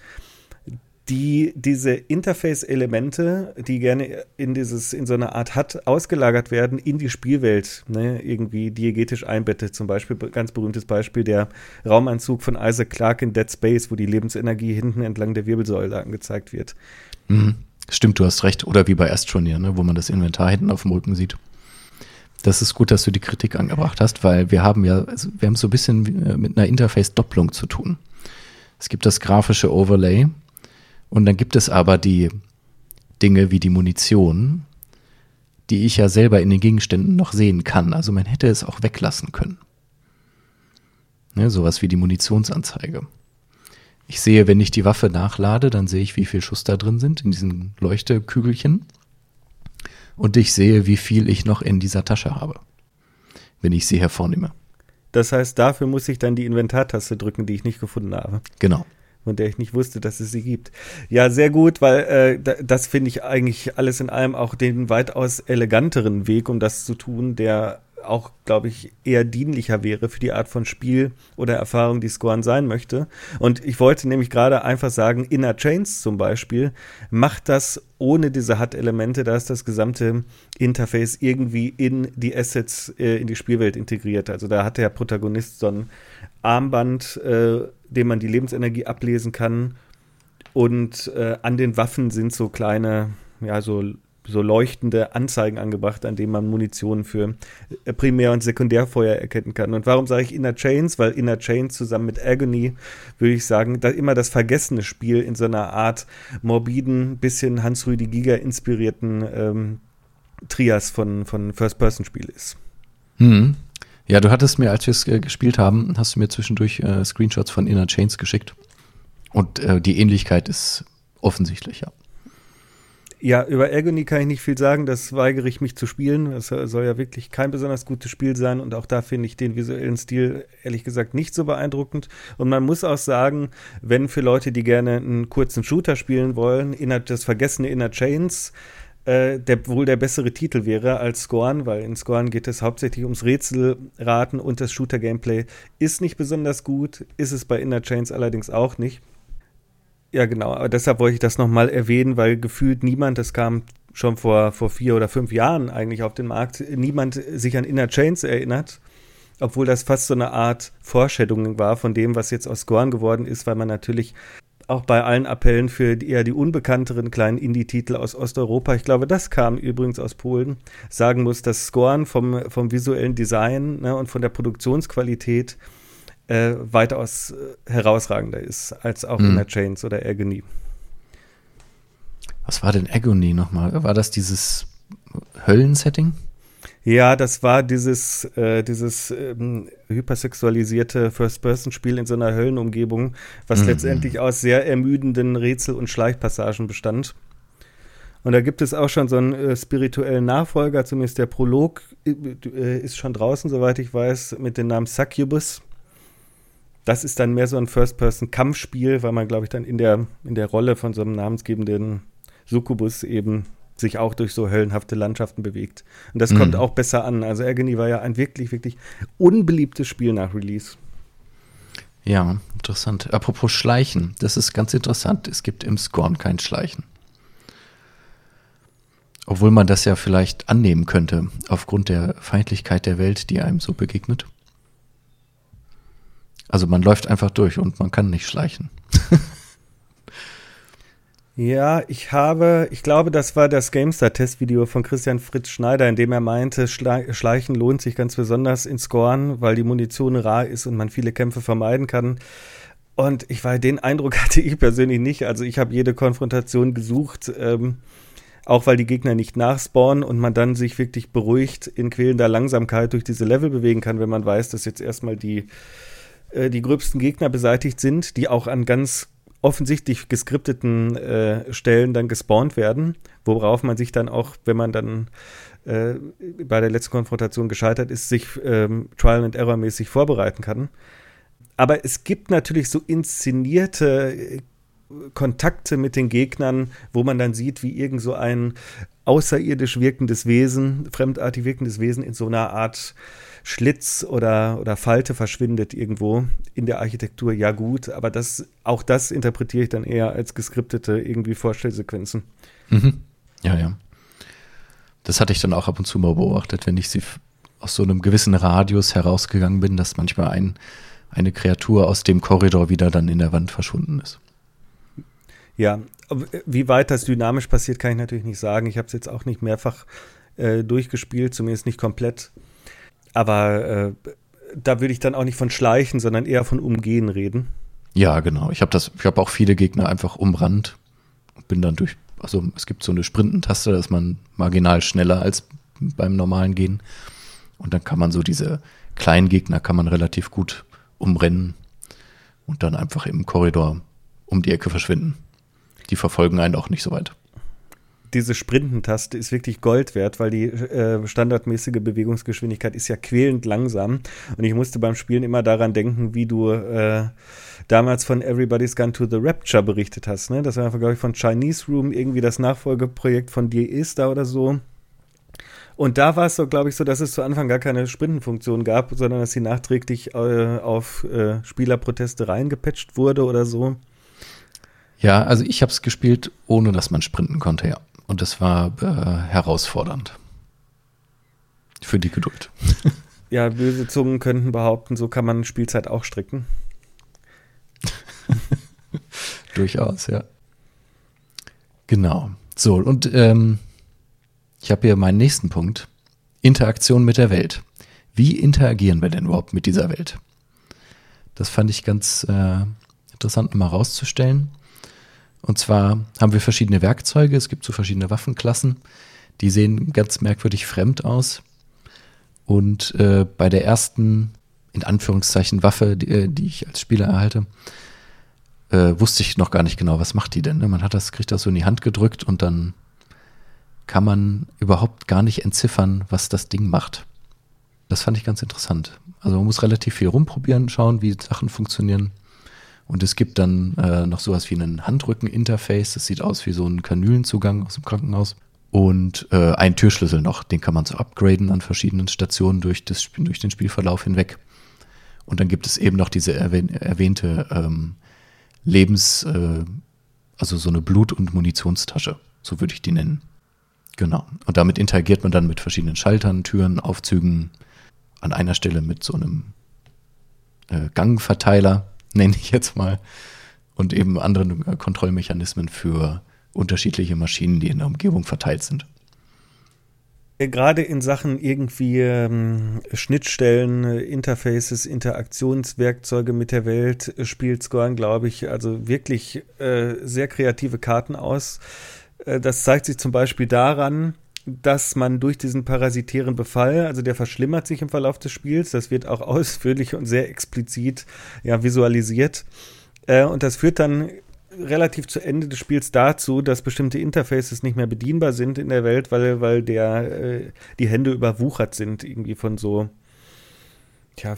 die diese Interface-Elemente, die gerne in dieses, in so eine Art HUD ausgelagert werden, in die Spielwelt, ne, irgendwie diegetisch einbettet. Zum Beispiel, ganz berühmtes Beispiel, der Raumanzug von Isaac Clarke in Dead Space, wo die Lebensenergie hinten entlang der Wirbelsäule angezeigt wird. Mhm. Stimmt, du hast recht. Oder wie bei Astroneer, ne, wo man das Inventar hinten auf dem Rücken sieht. Das ist gut, dass du die Kritik angebracht hast, weil wir haben ja, also wir haben so ein bisschen äh, mit einer Interface-Doppelung zu tun. Es gibt das grafische Overlay, und dann gibt es aber die Dinge wie die Munition, die ich ja selber in den Gegenständen noch sehen kann. Also man hätte es auch weglassen können. Ne, sowas wie die Munitionsanzeige. Ich sehe, wenn ich die Waffe nachlade, dann sehe ich, wie viel Schuss da drin sind in diesen Leuchtekügelchen. Und ich sehe, wie viel ich noch in dieser Tasche habe, wenn ich sie hervornehme. Das heißt, dafür muss ich dann die Inventartaste drücken, die ich nicht gefunden habe. Genau von der ich nicht wusste, dass es sie gibt. Ja, sehr gut, weil äh, das finde ich eigentlich alles in allem auch den weitaus eleganteren Weg, um das zu tun, der auch, glaube ich, eher dienlicher wäre für die Art von Spiel oder Erfahrung, die Scorn sein möchte. Und ich wollte nämlich gerade einfach sagen, Inner Chains zum Beispiel macht das ohne diese HUD-Elemente, da ist das gesamte Interface irgendwie in die Assets, äh, in die Spielwelt integriert. Also da hat der Protagonist so ein Armband, äh, dem man die Lebensenergie ablesen kann. Und äh, an den Waffen sind so kleine, ja, so, so leuchtende Anzeigen angebracht, an denen man Munition für äh, Primär- und Sekundärfeuer erkennen kann. Und warum sage ich Inner Chains? Weil Inner Chains zusammen mit Agony, würde ich sagen, da immer das vergessene Spiel in so einer Art morbiden, bisschen Hans-Rüdi Giger inspirierten ähm, Trias von, von First-Person-Spiel ist. Mhm. Ja, du hattest mir, als wir es äh, gespielt haben, hast du mir zwischendurch äh, Screenshots von Inner Chains geschickt. Und äh, die Ähnlichkeit ist offensichtlich, ja. Ja, über Agony kann ich nicht viel sagen, das weigere ich mich zu spielen. Das soll ja wirklich kein besonders gutes Spiel sein und auch da finde ich den visuellen Stil ehrlich gesagt nicht so beeindruckend. Und man muss auch sagen, wenn für Leute, die gerne einen kurzen Shooter spielen wollen, das vergessene Inner Chains, äh, der wohl der bessere Titel wäre als Scorn, weil in Scorn geht es hauptsächlich ums Rätselraten und das Shooter-Gameplay ist nicht besonders gut, ist es bei Inner Chains allerdings auch nicht. Ja, genau. Aber deshalb wollte ich das nochmal erwähnen, weil gefühlt niemand, das kam schon vor, vor vier oder fünf Jahren eigentlich auf den Markt, niemand sich an Inner Chains erinnert. Obwohl das fast so eine Art Foreshadowing war von dem, was jetzt aus Scorn geworden ist, weil man natürlich auch bei allen Appellen für eher die unbekannteren kleinen Indie-Titel aus Osteuropa, ich glaube, das kam übrigens aus Polen, sagen muss, dass Scorn vom, vom visuellen Design ne, und von der Produktionsqualität äh, weitaus äh, herausragender ist als auch mhm. in der Chains oder Agony. Was war denn Agony nochmal? War das dieses Höllensetting? Ja, das war dieses, äh, dieses ähm, hypersexualisierte First-Person-Spiel in so einer Höllenumgebung, was mhm. letztendlich aus sehr ermüdenden Rätsel- und Schleichpassagen bestand. Und da gibt es auch schon so einen äh, spirituellen Nachfolger, zumindest der Prolog äh, äh ist schon draußen, soweit ich weiß, mit dem Namen Succubus. Das ist dann mehr so ein First-Person-Kampfspiel, weil man, glaube ich, dann in der, in der Rolle von so einem namensgebenden Succubus eben sich auch durch so höllenhafte Landschaften bewegt. Und das mhm. kommt auch besser an. Also Agony war ja ein wirklich, wirklich unbeliebtes Spiel nach Release. Ja, interessant. Apropos Schleichen, das ist ganz interessant. Es gibt im Scorn kein Schleichen. Obwohl man das ja vielleicht annehmen könnte, aufgrund der Feindlichkeit der Welt, die einem so begegnet. Also man läuft einfach durch und man kann nicht schleichen. ja, ich habe, ich glaube, das war das GameStar-Testvideo von Christian Fritz Schneider, in dem er meinte, Schleichen lohnt sich ganz besonders in Scorn, weil die Munition rar ist und man viele Kämpfe vermeiden kann. Und ich war, den Eindruck hatte ich persönlich nicht. Also ich habe jede Konfrontation gesucht, ähm, auch weil die Gegner nicht nachspawnen und man dann sich wirklich beruhigt in quälender Langsamkeit durch diese Level bewegen kann, wenn man weiß, dass jetzt erstmal die äh, die gröbsten Gegner beseitigt sind, die auch an ganz offensichtlich geskripteten äh, Stellen dann gespawnt werden, worauf man sich dann auch, wenn man dann äh, bei der letzten Konfrontation gescheitert ist, sich ähm, Trial and Error mäßig vorbereiten kann. Aber es gibt natürlich so inszenierte äh, Kontakte mit den Gegnern, wo man dann sieht, wie irgend so ein außerirdisch wirkendes Wesen, fremdartig wirkendes Wesen in so einer Art Schlitz oder, oder Falte verschwindet irgendwo in der Architektur, ja gut, aber das, auch das interpretiere ich dann eher als geskriptete irgendwie Vorstellsequenzen. Mhm. Ja, ja. Das hatte ich dann auch ab und zu mal beobachtet, wenn ich sie aus so einem gewissen Radius herausgegangen bin, dass manchmal ein, eine Kreatur aus dem Korridor wieder dann in der Wand verschwunden ist. Ja, wie weit das dynamisch passiert, kann ich natürlich nicht sagen. Ich habe es jetzt auch nicht mehrfach äh, durchgespielt, zumindest nicht komplett. Aber äh, da würde ich dann auch nicht von Schleichen, sondern eher von Umgehen reden. Ja, genau. Ich habe das, ich habe auch viele Gegner einfach umrannt bin dann durch. Also es gibt so eine Sprintentaste, da ist man marginal schneller als beim normalen Gehen. Und dann kann man so diese kleinen Gegner kann man relativ gut umrennen und dann einfach im Korridor um die Ecke verschwinden. Die verfolgen einen auch nicht so weit diese Sprintentaste ist wirklich Gold wert, weil die äh, standardmäßige Bewegungsgeschwindigkeit ist ja quälend langsam. Und ich musste beim Spielen immer daran denken, wie du äh, damals von Everybody's Gone to the Rapture berichtet hast. Ne? Das war einfach, glaube ich, von Chinese Room, irgendwie das Nachfolgeprojekt von Dear Esther oder so. Und da war es so, glaube ich, so, dass es zu Anfang gar keine Sprintenfunktion gab, sondern dass sie nachträglich äh, auf äh, Spielerproteste reingepatcht wurde oder so. Ja, also ich habe es gespielt, ohne dass man sprinten konnte, ja. Und das war äh, herausfordernd. Für die Geduld. ja, böse Zungen könnten behaupten, so kann man Spielzeit auch stricken. Durchaus, ja. Genau. So, und ähm, ich habe hier meinen nächsten Punkt. Interaktion mit der Welt. Wie interagieren wir denn überhaupt mit dieser Welt? Das fand ich ganz äh, interessant mal rauszustellen. Und zwar haben wir verschiedene Werkzeuge. Es gibt so verschiedene Waffenklassen. Die sehen ganz merkwürdig fremd aus. Und äh, bei der ersten, in Anführungszeichen, Waffe, die, äh, die ich als Spieler erhalte, äh, wusste ich noch gar nicht genau, was macht die denn. Ne? Man hat das, kriegt das so in die Hand gedrückt und dann kann man überhaupt gar nicht entziffern, was das Ding macht. Das fand ich ganz interessant. Also man muss relativ viel rumprobieren, schauen, wie Sachen funktionieren. Und es gibt dann äh, noch sowas wie einen Handrücken-Interface. Das sieht aus wie so ein Kanülenzugang aus dem Krankenhaus. Und äh, ein Türschlüssel noch, den kann man so upgraden an verschiedenen Stationen durch, das, durch den Spielverlauf hinweg. Und dann gibt es eben noch diese erwähnte ähm, Lebens, äh, also so eine Blut- und Munitionstasche, so würde ich die nennen. Genau. Und damit interagiert man dann mit verschiedenen Schaltern, Türen, Aufzügen, an einer Stelle mit so einem äh, Gangverteiler, nenne ich jetzt mal, und eben anderen Kontrollmechanismen für unterschiedliche Maschinen, die in der Umgebung verteilt sind. Gerade in Sachen irgendwie ähm, Schnittstellen, Interfaces, Interaktionswerkzeuge mit der Welt äh, spielt Scorn, glaube ich, also wirklich äh, sehr kreative Karten aus. Äh, das zeigt sich zum Beispiel daran, dass man durch diesen parasitären Befall, also der verschlimmert sich im Verlauf des Spiels, das wird auch ausführlich und sehr explizit ja, visualisiert. Äh, und das führt dann relativ zu Ende des Spiels dazu, dass bestimmte Interfaces nicht mehr bedienbar sind in der Welt, weil, weil der, äh, die Hände überwuchert sind, irgendwie von so tja,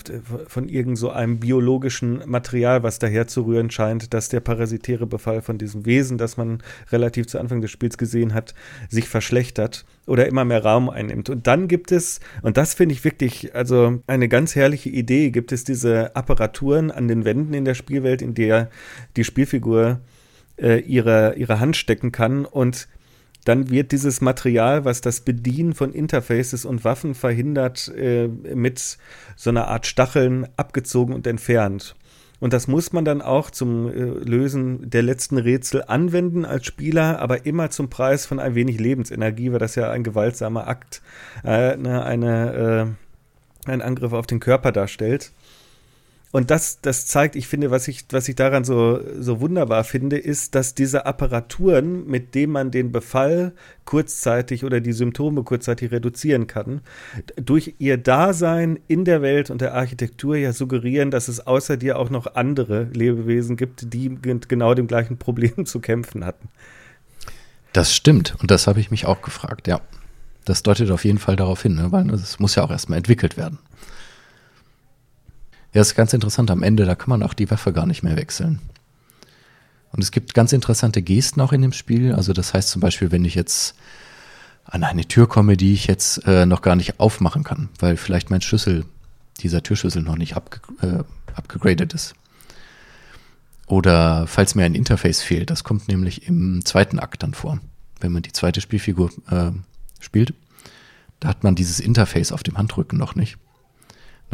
von irgend so einem biologischen Material, was daherzurühren scheint, dass der parasitäre Befall von diesem Wesen, das man relativ zu Anfang des Spiels gesehen hat, sich verschlechtert oder immer mehr Raum einnimmt. Und dann gibt es, und das finde ich wirklich, also eine ganz herrliche Idee, gibt es diese Apparaturen an den Wänden in der Spielwelt, in der die Spielfigur äh, ihre, ihre Hand stecken kann und dann wird dieses Material, was das Bedienen von Interfaces und Waffen verhindert, äh, mit so einer Art Stacheln abgezogen und entfernt. Und das muss man dann auch zum äh, Lösen der letzten Rätsel anwenden als Spieler, aber immer zum Preis von ein wenig Lebensenergie, weil das ja ein gewaltsamer Akt, äh, ne, eine, äh, ein Angriff auf den Körper darstellt. Und das, das zeigt, ich finde, was ich, was ich daran so, so wunderbar finde, ist, dass diese Apparaturen, mit denen man den Befall kurzzeitig oder die Symptome kurzzeitig reduzieren kann, durch ihr Dasein in der Welt und der Architektur ja suggerieren, dass es außer dir auch noch andere Lebewesen gibt, die mit genau dem gleichen Problem zu kämpfen hatten. Das stimmt. Und das habe ich mich auch gefragt, ja. Das deutet auf jeden Fall darauf hin, ne? weil es muss ja auch erstmal entwickelt werden. Ja, das ist ganz interessant. Am Ende, da kann man auch die Waffe gar nicht mehr wechseln. Und es gibt ganz interessante Gesten auch in dem Spiel. Also das heißt zum Beispiel, wenn ich jetzt an eine Tür komme, die ich jetzt äh, noch gar nicht aufmachen kann, weil vielleicht mein Schlüssel, dieser Türschlüssel noch nicht abge äh, abgegradet ist. Oder falls mir ein Interface fehlt, das kommt nämlich im zweiten Akt dann vor, wenn man die zweite Spielfigur äh, spielt. Da hat man dieses Interface auf dem Handrücken noch nicht.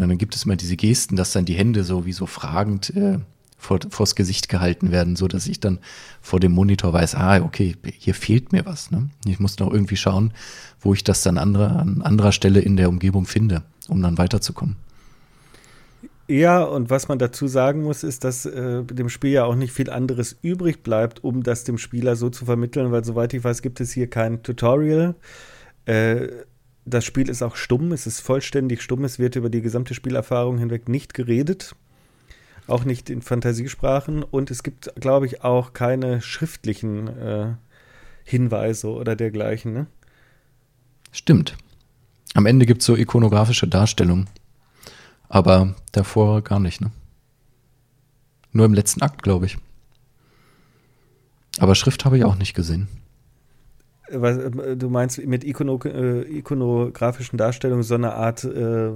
Und dann gibt es immer diese Gesten, dass dann die Hände so wie so fragend äh, vor, vors Gesicht gehalten werden, so dass ich dann vor dem Monitor weiß, ah, okay, hier fehlt mir was. Ne? Ich muss noch irgendwie schauen, wo ich das dann andere, an anderer Stelle in der Umgebung finde, um dann weiterzukommen. Ja, und was man dazu sagen muss, ist, dass äh, dem Spiel ja auch nicht viel anderes übrig bleibt, um das dem Spieler so zu vermitteln, weil soweit ich weiß, gibt es hier kein Tutorial. Äh, das Spiel ist auch stumm, es ist vollständig stumm, es wird über die gesamte Spielerfahrung hinweg nicht geredet, auch nicht in Fantasiesprachen und es gibt, glaube ich, auch keine schriftlichen äh, Hinweise oder dergleichen. Ne? Stimmt. Am Ende gibt es so ikonografische Darstellungen, aber davor gar nicht, ne? Nur im letzten Akt, glaube ich. Aber Schrift habe ich auch nicht gesehen. Was, äh, du meinst mit Ikono, äh, ikonografischen Darstellungen so eine Art, äh,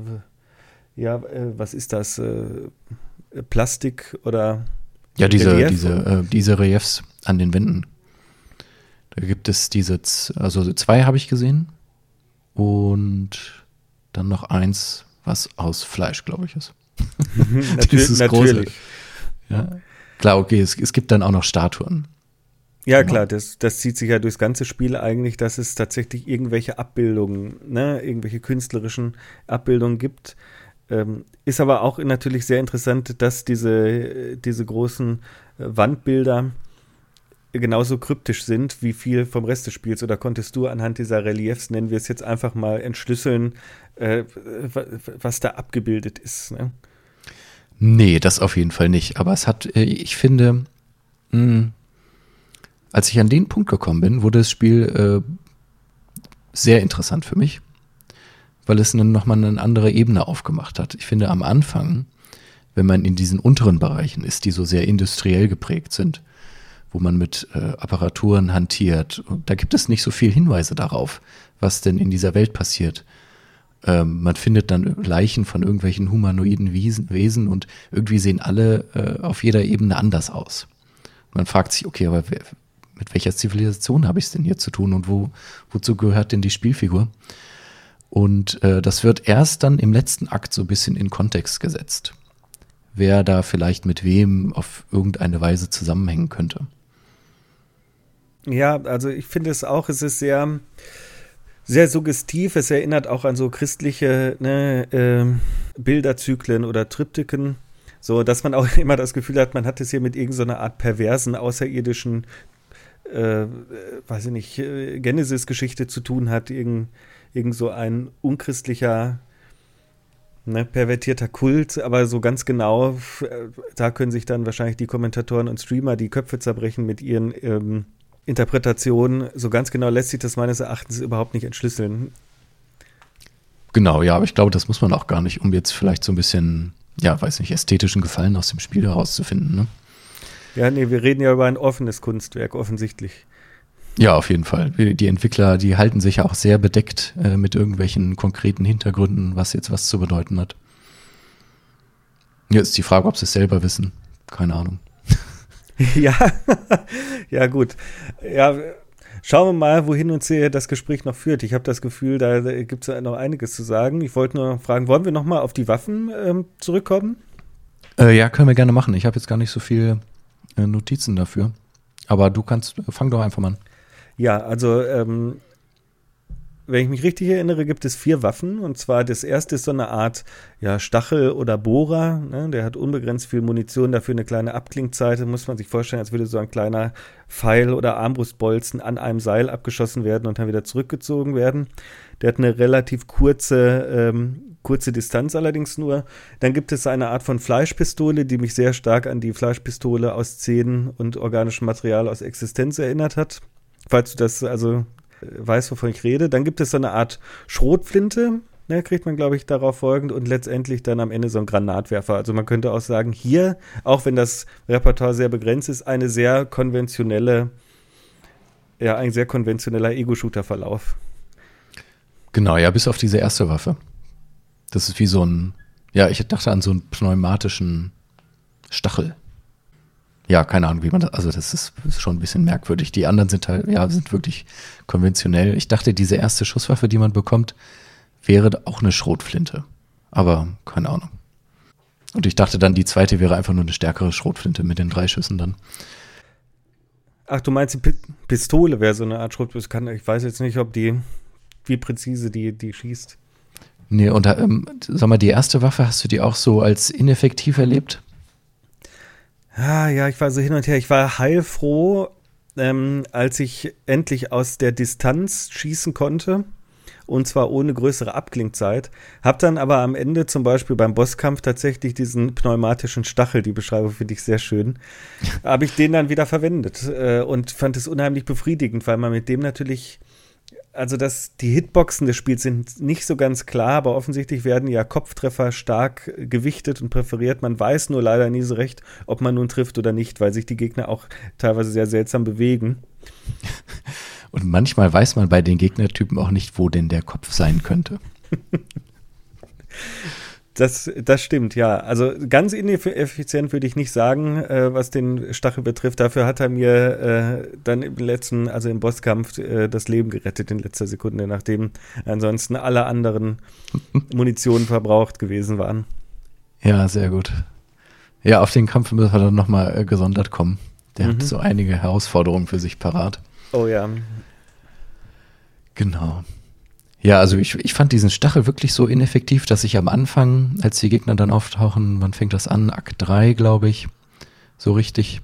ja, äh, was ist das? Äh, Plastik oder Ja, diese, Relief? diese, äh, diese Reliefs an den Wänden. Da gibt es diese, also zwei habe ich gesehen und dann noch eins, was aus Fleisch, glaube ich, ist. Dieses natürlich. Große. Ja. Klar, okay, es, es gibt dann auch noch Statuen. Ja, genau. klar, das, das zieht sich ja durchs ganze Spiel eigentlich, dass es tatsächlich irgendwelche Abbildungen, ne, irgendwelche künstlerischen Abbildungen gibt. Ähm, ist aber auch natürlich sehr interessant, dass diese, diese großen äh, Wandbilder genauso kryptisch sind wie viel vom Rest des Spiels. Oder konntest du anhand dieser Reliefs, nennen wir es jetzt einfach mal, entschlüsseln, äh, was da abgebildet ist? Ne? Nee, das auf jeden Fall nicht. Aber es hat, äh, ich finde, mh, hm, als ich an den Punkt gekommen bin, wo das Spiel sehr interessant für mich, weil es nochmal eine andere Ebene aufgemacht hat. Ich finde am Anfang, wenn man in diesen unteren Bereichen ist, die so sehr industriell geprägt sind, wo man mit äh, Apparaturen hantiert, da gibt es nicht so viel Hinweise darauf, was denn in dieser Welt passiert. Ähm, man findet dann Leichen von irgendwelchen humanoiden Wesen, Wesen und irgendwie sehen alle äh, auf jeder Ebene anders aus. Man fragt sich, okay, aber wer, mit welcher Zivilisation habe ich es denn hier zu tun und wo, wozu gehört denn die Spielfigur? Und äh, das wird erst dann im letzten Akt so ein bisschen in Kontext gesetzt. Wer da vielleicht mit wem auf irgendeine Weise zusammenhängen könnte. Ja, also ich finde es auch, es ist sehr, sehr suggestiv. Es erinnert auch an so christliche ne, äh, Bilderzyklen oder Triptyken. So, dass man auch immer das Gefühl hat, man hat es hier mit irgendeiner Art perversen, außerirdischen äh, weiß ich nicht, äh, Genesis-Geschichte zu tun hat, irgend, irgend so ein unchristlicher, ne, pervertierter Kult, aber so ganz genau, äh, da können sich dann wahrscheinlich die Kommentatoren und Streamer die Köpfe zerbrechen mit ihren ähm, Interpretationen. So ganz genau lässt sich das meines Erachtens überhaupt nicht entschlüsseln. Genau, ja, aber ich glaube, das muss man auch gar nicht, um jetzt vielleicht so ein bisschen, ja, weiß nicht, ästhetischen Gefallen aus dem Spiel herauszufinden, ne? Ja, nee, wir reden ja über ein offenes Kunstwerk, offensichtlich. Ja, auf jeden Fall. Die Entwickler, die halten sich ja auch sehr bedeckt äh, mit irgendwelchen konkreten Hintergründen, was jetzt was zu bedeuten hat. Jetzt ist die Frage, ob sie es selber wissen. Keine Ahnung. ja, ja gut. Ja, schauen wir mal, wohin uns hier das Gespräch noch führt. Ich habe das Gefühl, da gibt es noch einiges zu sagen. Ich wollte nur fragen, wollen wir noch mal auf die Waffen ähm, zurückkommen? Äh, ja, können wir gerne machen. Ich habe jetzt gar nicht so viel Notizen dafür. Aber du kannst, fang doch einfach mal an. Ja, also ähm, wenn ich mich richtig erinnere, gibt es vier Waffen. Und zwar das erste ist so eine Art ja, Stachel oder Bohrer. Ne? Der hat unbegrenzt viel Munition, dafür eine kleine Abklingzeit. Muss man sich vorstellen, als würde so ein kleiner Pfeil oder Armbrustbolzen an einem Seil abgeschossen werden und dann wieder zurückgezogen werden. Der hat eine relativ kurze, ähm, kurze Distanz allerdings nur. Dann gibt es eine Art von Fleischpistole, die mich sehr stark an die Fleischpistole aus Zähnen und organischem Material aus Existenz erinnert hat. Falls du das also weiß, wovon ich rede. Dann gibt es so eine Art Schrotflinte, ne, kriegt man, glaube ich, darauf folgend und letztendlich dann am Ende so ein Granatwerfer. Also man könnte auch sagen, hier, auch wenn das Repertoire sehr begrenzt ist, eine sehr konventionelle, ja, ein sehr konventioneller Ego-Shooter-Verlauf. Genau, ja, bis auf diese erste Waffe. Das ist wie so ein, ja, ich dachte an so einen pneumatischen Stachel ja, keine Ahnung, wie man das, also das ist, schon ein bisschen merkwürdig. Die anderen sind halt, ja, sind wirklich konventionell. Ich dachte, diese erste Schusswaffe, die man bekommt, wäre auch eine Schrotflinte. Aber keine Ahnung. Und ich dachte dann, die zweite wäre einfach nur eine stärkere Schrotflinte mit den drei Schüssen dann. Ach, du meinst, die Pistole wäre so eine Art Schrotflinte. Ich weiß jetzt nicht, ob die, wie präzise die, die schießt. Nee, und ähm, sag mal, die erste Waffe, hast du die auch so als ineffektiv erlebt? Ah, ja, ich war so hin und her. Ich war heilfroh, ähm, als ich endlich aus der Distanz schießen konnte. Und zwar ohne größere Abklingzeit. Hab dann aber am Ende zum Beispiel beim Bosskampf tatsächlich diesen pneumatischen Stachel, die Beschreibung finde ich sehr schön, habe ich den dann wieder verwendet äh, und fand es unheimlich befriedigend, weil man mit dem natürlich also dass die Hitboxen des Spiels sind nicht so ganz klar, aber offensichtlich werden ja Kopftreffer stark gewichtet und präferiert. Man weiß nur leider nie so recht, ob man nun trifft oder nicht, weil sich die Gegner auch teilweise sehr seltsam bewegen. Und manchmal weiß man bei den Gegnertypen auch nicht, wo denn der Kopf sein könnte. Das, das stimmt, ja. Also ganz ineffizient würde ich nicht sagen, äh, was den Stachel betrifft. Dafür hat er mir äh, dann im letzten, also im Bosskampf, äh, das Leben gerettet in letzter Sekunde, nachdem ansonsten alle anderen Munitionen verbraucht gewesen waren. Ja, sehr gut. Ja, auf den Kampf müssen wir dann nochmal äh, gesondert kommen. Der mhm. hat so einige Herausforderungen für sich parat. Oh ja. Genau. Ja, also ich, ich fand diesen Stachel wirklich so ineffektiv, dass ich am Anfang, als die Gegner dann auftauchen, wann fängt das an? Akt 3, glaube ich, so richtig,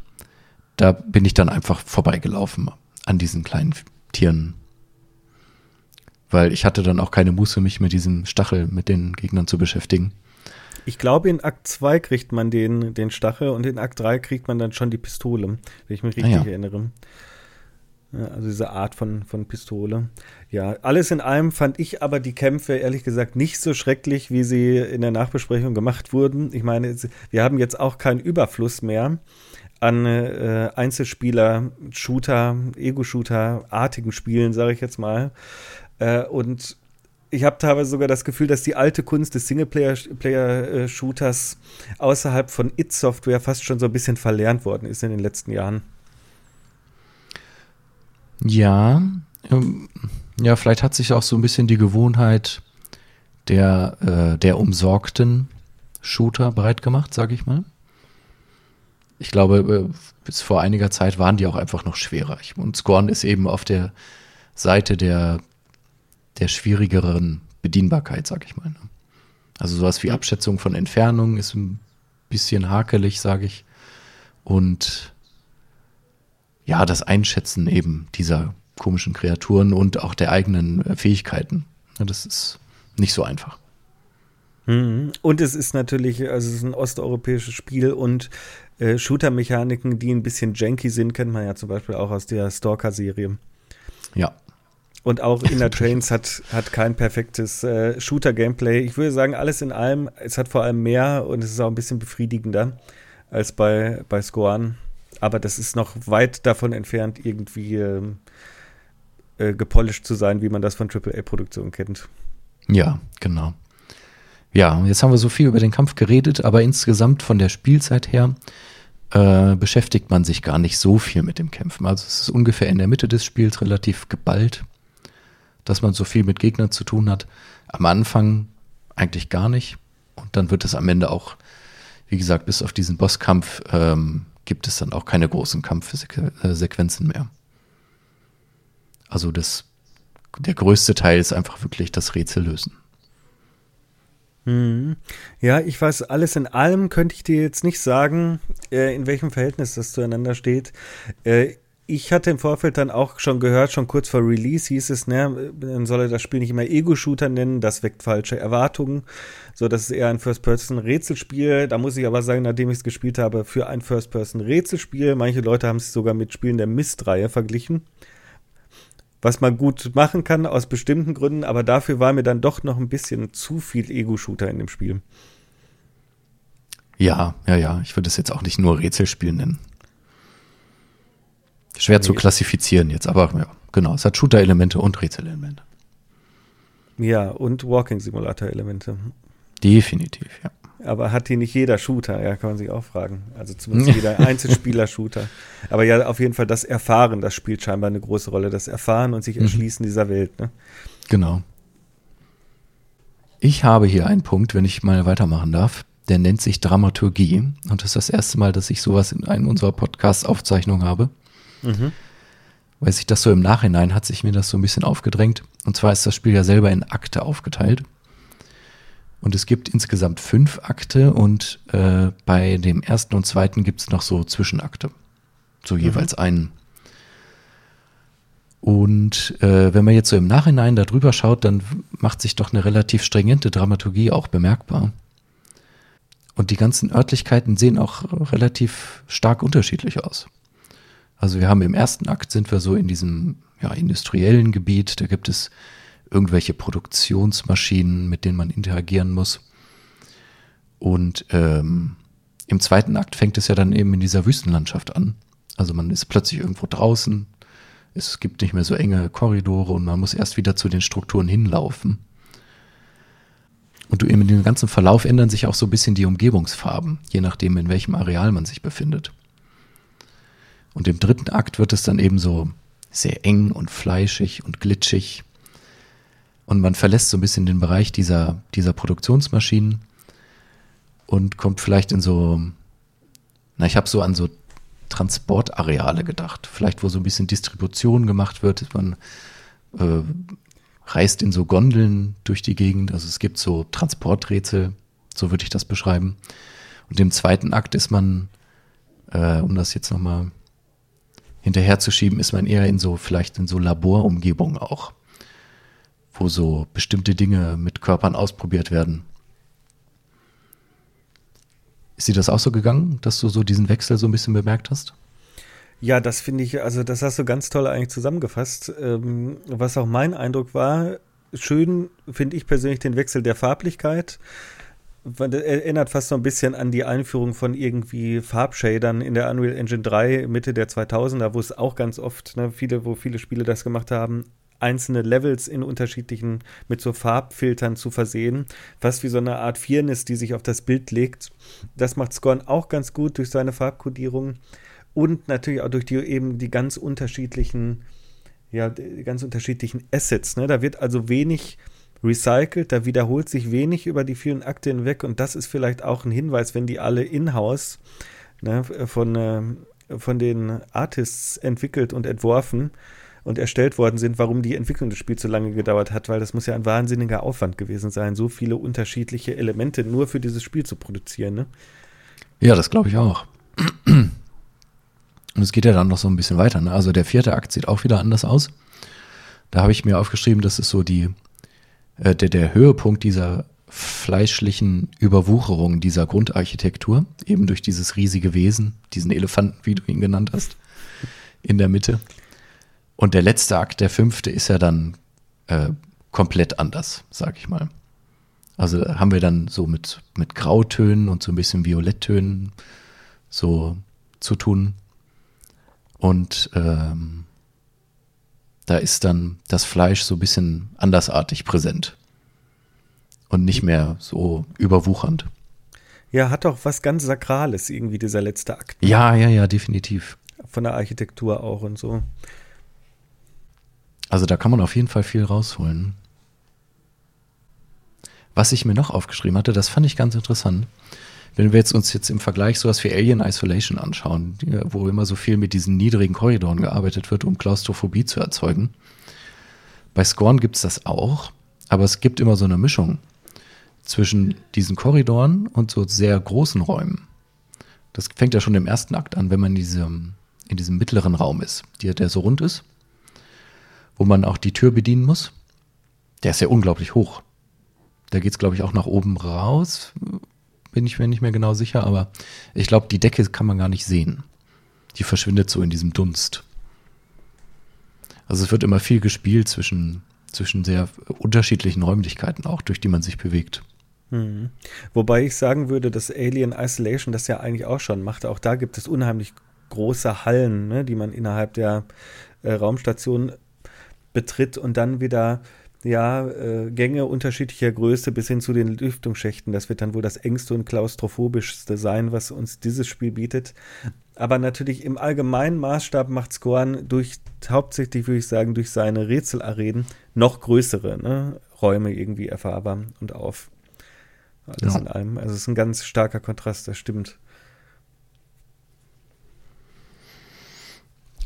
da bin ich dann einfach vorbeigelaufen an diesen kleinen Tieren. Weil ich hatte dann auch keine Muße, mich mit diesem Stachel, mit den Gegnern zu beschäftigen. Ich glaube, in Akt 2 kriegt man den, den Stachel und in Akt 3 kriegt man dann schon die Pistole, wenn ich mich richtig ah, ja. erinnere. Also diese Art von, von Pistole. Ja, alles in allem fand ich aber die Kämpfe ehrlich gesagt nicht so schrecklich, wie sie in der Nachbesprechung gemacht wurden. Ich meine, wir haben jetzt auch keinen Überfluss mehr an äh, Einzelspieler, Shooter, Ego-Shooter-artigen Spielen, sage ich jetzt mal. Äh, und ich habe teilweise sogar das Gefühl, dass die alte Kunst des Singleplayer-Shooters außerhalb von It-Software fast schon so ein bisschen verlernt worden ist in den letzten Jahren. Ja, ähm, ja, vielleicht hat sich auch so ein bisschen die Gewohnheit der, äh, der umsorgten Shooter breit gemacht, sage ich mal. Ich glaube, äh, bis vor einiger Zeit waren die auch einfach noch schwerer. Und Scorn ist eben auf der Seite der, der schwierigeren Bedienbarkeit, sag ich mal. Ne? Also sowas wie Abschätzung von Entfernung ist ein bisschen hakelig, sage ich. Und ja, das Einschätzen eben dieser komischen Kreaturen und auch der eigenen äh, Fähigkeiten. Das ist nicht so einfach. Mhm. Und es ist natürlich, also es ist ein osteuropäisches Spiel und äh, Shooter-Mechaniken, die ein bisschen janky sind, kennt man ja zum Beispiel auch aus der Stalker-Serie. Ja. Und auch Inner Trains hat, hat kein perfektes äh, Shooter-Gameplay. Ich würde sagen, alles in allem, es hat vor allem mehr und es ist auch ein bisschen befriedigender als bei, bei Scoan. Aber das ist noch weit davon entfernt, irgendwie ähm, äh, gepolished zu sein, wie man das von AAA-Produktionen kennt. Ja, genau. Ja, jetzt haben wir so viel über den Kampf geredet, aber insgesamt von der Spielzeit her äh, beschäftigt man sich gar nicht so viel mit dem Kämpfen. Also es ist ungefähr in der Mitte des Spiels relativ geballt, dass man so viel mit Gegnern zu tun hat. Am Anfang eigentlich gar nicht. Und dann wird es am Ende auch, wie gesagt, bis auf diesen Bosskampf ähm, gibt es dann auch keine großen Kampfsequenzen mehr. Also das, der größte Teil ist einfach wirklich das Rätsel lösen. Hm. Ja, ich weiß, alles in allem könnte ich dir jetzt nicht sagen, äh, in welchem Verhältnis das zueinander steht. Ich hatte im Vorfeld dann auch schon gehört, schon kurz vor Release hieß es, ne, man solle das Spiel nicht immer Ego-Shooter nennen, das weckt falsche Erwartungen. So, das ist eher ein First-Person-Rätselspiel. Da muss ich aber sagen, nachdem ich es gespielt habe, für ein First-Person-Rätselspiel, manche Leute haben es sogar mit Spielen der Mist-Reihe verglichen was man gut machen kann aus bestimmten Gründen, aber dafür war mir dann doch noch ein bisschen zu viel Ego-Shooter in dem Spiel. Ja, ja, ja. Ich würde es jetzt auch nicht nur Rätselspiel nennen. Schwer nee. zu klassifizieren jetzt, aber ja, genau. Es hat Shooter-Elemente und Rätselelemente. Ja, und Walking-Simulator-Elemente. Definitiv, ja. Aber hat die nicht jeder Shooter? Ja, kann man sich auch fragen. Also zumindest jeder Einzelspieler-Shooter. Aber ja, auf jeden Fall das Erfahren, das spielt scheinbar eine große Rolle. Das Erfahren und sich mhm. erschließen mhm. dieser Welt. Ne? Genau. Ich habe hier einen Punkt, wenn ich mal weitermachen darf. Der nennt sich Dramaturgie. Und das ist das erste Mal, dass ich sowas in einem unserer Podcast-Aufzeichnungen habe. Mhm. Weil sich das so im Nachhinein hat sich mir das so ein bisschen aufgedrängt. Und zwar ist das Spiel ja selber in Akte aufgeteilt. Und es gibt insgesamt fünf Akte und äh, bei dem ersten und zweiten gibt es noch so Zwischenakte. So mhm. jeweils einen. Und äh, wenn man jetzt so im Nachhinein darüber schaut, dann macht sich doch eine relativ stringente Dramaturgie auch bemerkbar. Und die ganzen Örtlichkeiten sehen auch relativ stark unterschiedlich aus. Also wir haben im ersten Akt sind wir so in diesem ja, industriellen Gebiet, da gibt es irgendwelche Produktionsmaschinen, mit denen man interagieren muss. Und ähm, im zweiten Akt fängt es ja dann eben in dieser Wüstenlandschaft an. Also man ist plötzlich irgendwo draußen, es gibt nicht mehr so enge Korridore und man muss erst wieder zu den Strukturen hinlaufen. Und in dem ganzen Verlauf ändern sich auch so ein bisschen die Umgebungsfarben, je nachdem, in welchem Areal man sich befindet. Und im dritten Akt wird es dann eben so sehr eng und fleischig und glitschig. Und man verlässt so ein bisschen den Bereich dieser, dieser Produktionsmaschinen und kommt vielleicht in so, na, ich habe so an so Transportareale gedacht. Vielleicht, wo so ein bisschen Distribution gemacht wird. Man äh, reist in so Gondeln durch die Gegend. Also es gibt so Transporträtsel, so würde ich das beschreiben. Und im zweiten Akt ist man, äh, um das jetzt nochmal hinterherzuschieben, ist man eher in so, vielleicht in so Laborumgebungen auch wo so bestimmte Dinge mit Körpern ausprobiert werden. Ist dir das auch so gegangen, dass du so diesen Wechsel so ein bisschen bemerkt hast? Ja, das finde ich, also das hast du ganz toll eigentlich zusammengefasst. Ähm, was auch mein Eindruck war, schön finde ich persönlich den Wechsel der Farblichkeit. Erinnert fast so ein bisschen an die Einführung von irgendwie Farbshadern in der Unreal Engine 3 Mitte der 2000er, wo es auch ganz oft, ne, viele, wo viele Spiele das gemacht haben, einzelne Levels in unterschiedlichen, mit so Farbfiltern zu versehen. Fast wie so eine Art Viernis, die sich auf das Bild legt. Das macht Scorn auch ganz gut durch seine Farbkodierung und natürlich auch durch die eben die ganz unterschiedlichen, ja, die ganz unterschiedlichen Assets. Ne? Da wird also wenig recycelt, da wiederholt sich wenig über die vielen Akte hinweg und das ist vielleicht auch ein Hinweis, wenn die alle in-house ne, von, äh, von den Artists entwickelt und entworfen und erstellt worden sind, warum die Entwicklung des Spiels so lange gedauert hat, weil das muss ja ein wahnsinniger Aufwand gewesen sein, so viele unterschiedliche Elemente nur für dieses Spiel zu produzieren. Ne? Ja, das glaube ich auch. Und es geht ja dann noch so ein bisschen weiter. Ne? Also der vierte Akt sieht auch wieder anders aus. Da habe ich mir aufgeschrieben, das ist so die, äh, der, der Höhepunkt dieser fleischlichen Überwucherung dieser Grundarchitektur, eben durch dieses riesige Wesen, diesen Elefanten, wie du ihn genannt hast, in der Mitte. Und der letzte Akt, der fünfte, ist ja dann äh, komplett anders, sag ich mal. Also haben wir dann so mit, mit Grautönen und so ein bisschen Violetttönen so zu tun. Und ähm, da ist dann das Fleisch so ein bisschen andersartig präsent und nicht mehr so überwuchernd. Ja, hat doch was ganz Sakrales irgendwie, dieser letzte Akt. Ne? Ja, ja, ja, definitiv. Von der Architektur auch und so. Also da kann man auf jeden Fall viel rausholen. Was ich mir noch aufgeschrieben hatte, das fand ich ganz interessant wenn wir jetzt uns jetzt im Vergleich sowas wie Alien Isolation anschauen, wo immer so viel mit diesen niedrigen Korridoren gearbeitet wird, um Klaustrophobie zu erzeugen. Bei Scorn gibt es das auch, aber es gibt immer so eine Mischung zwischen diesen Korridoren und so sehr großen Räumen. Das fängt ja schon im ersten Akt an, wenn man in diesem, in diesem mittleren Raum ist, der, der so rund ist, wo man auch die Tür bedienen muss. Der ist ja unglaublich hoch. Da geht es, glaube ich, auch nach oben raus, bin ich mir nicht mehr genau sicher, aber ich glaube, die Decke kann man gar nicht sehen. Die verschwindet so in diesem Dunst. Also es wird immer viel gespielt zwischen, zwischen sehr unterschiedlichen Räumlichkeiten auch, durch die man sich bewegt. Mhm. Wobei ich sagen würde, dass Alien Isolation das ja eigentlich auch schon macht. Auch da gibt es unheimlich große Hallen, ne, die man innerhalb der äh, Raumstation betritt und dann wieder ja, äh, Gänge unterschiedlicher Größe bis hin zu den Lüftungsschächten. Das wird dann wohl das engste und klaustrophobischste sein, was uns dieses Spiel bietet. Aber natürlich im allgemeinen Maßstab macht Scorn durch, hauptsächlich würde ich sagen, durch seine Rätselarenen noch größere ne, Räume irgendwie erfahrbar und auf. Alles ja. in allem. Also es ist ein ganz starker Kontrast, das stimmt.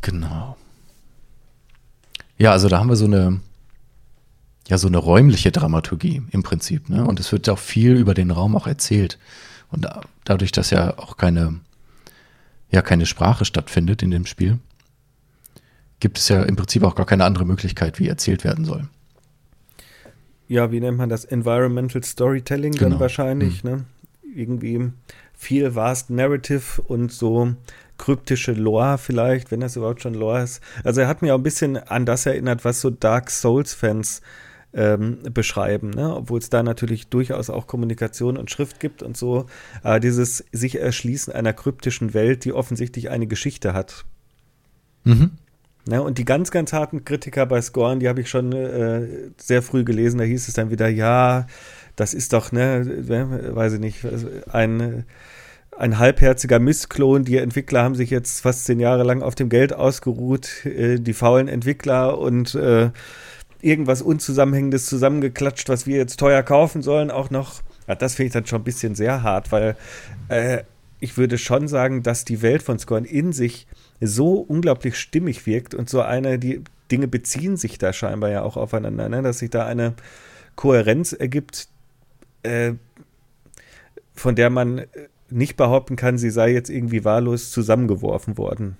Genau. Ja, also da haben wir so eine ja so eine räumliche Dramaturgie im Prinzip. Ne? Und es wird auch viel über den Raum auch erzählt. Und da, dadurch, dass ja auch keine, ja, keine Sprache stattfindet in dem Spiel, gibt es ja im Prinzip auch gar keine andere Möglichkeit, wie erzählt werden soll. Ja, wie nennt man das? Environmental Storytelling genau. dann wahrscheinlich, hm. ne? Irgendwie viel vast Narrative und so kryptische Lore vielleicht, wenn das überhaupt schon Lore ist. Also er hat mir auch ein bisschen an das erinnert, was so Dark Souls-Fans ähm, beschreiben, ne? obwohl es da natürlich durchaus auch Kommunikation und Schrift gibt und so. Aber dieses sich erschließen einer kryptischen Welt, die offensichtlich eine Geschichte hat. Mhm. Ja, und die ganz, ganz harten Kritiker bei Scorn, die habe ich schon äh, sehr früh gelesen, da hieß es dann wieder, ja, das ist doch, ne, weiß ich nicht, ein, ein halbherziger Missklon. Die Entwickler haben sich jetzt fast zehn Jahre lang auf dem Geld ausgeruht, äh, die faulen Entwickler und äh, irgendwas Unzusammenhängendes zusammengeklatscht, was wir jetzt teuer kaufen sollen, auch noch. Ja, das finde ich dann schon ein bisschen sehr hart, weil äh, ich würde schon sagen, dass die Welt von Scorn in sich so unglaublich stimmig wirkt und so eine, die Dinge beziehen sich da scheinbar ja auch aufeinander, ne? dass sich da eine Kohärenz ergibt, äh, von der man nicht behaupten kann, sie sei jetzt irgendwie wahllos zusammengeworfen worden.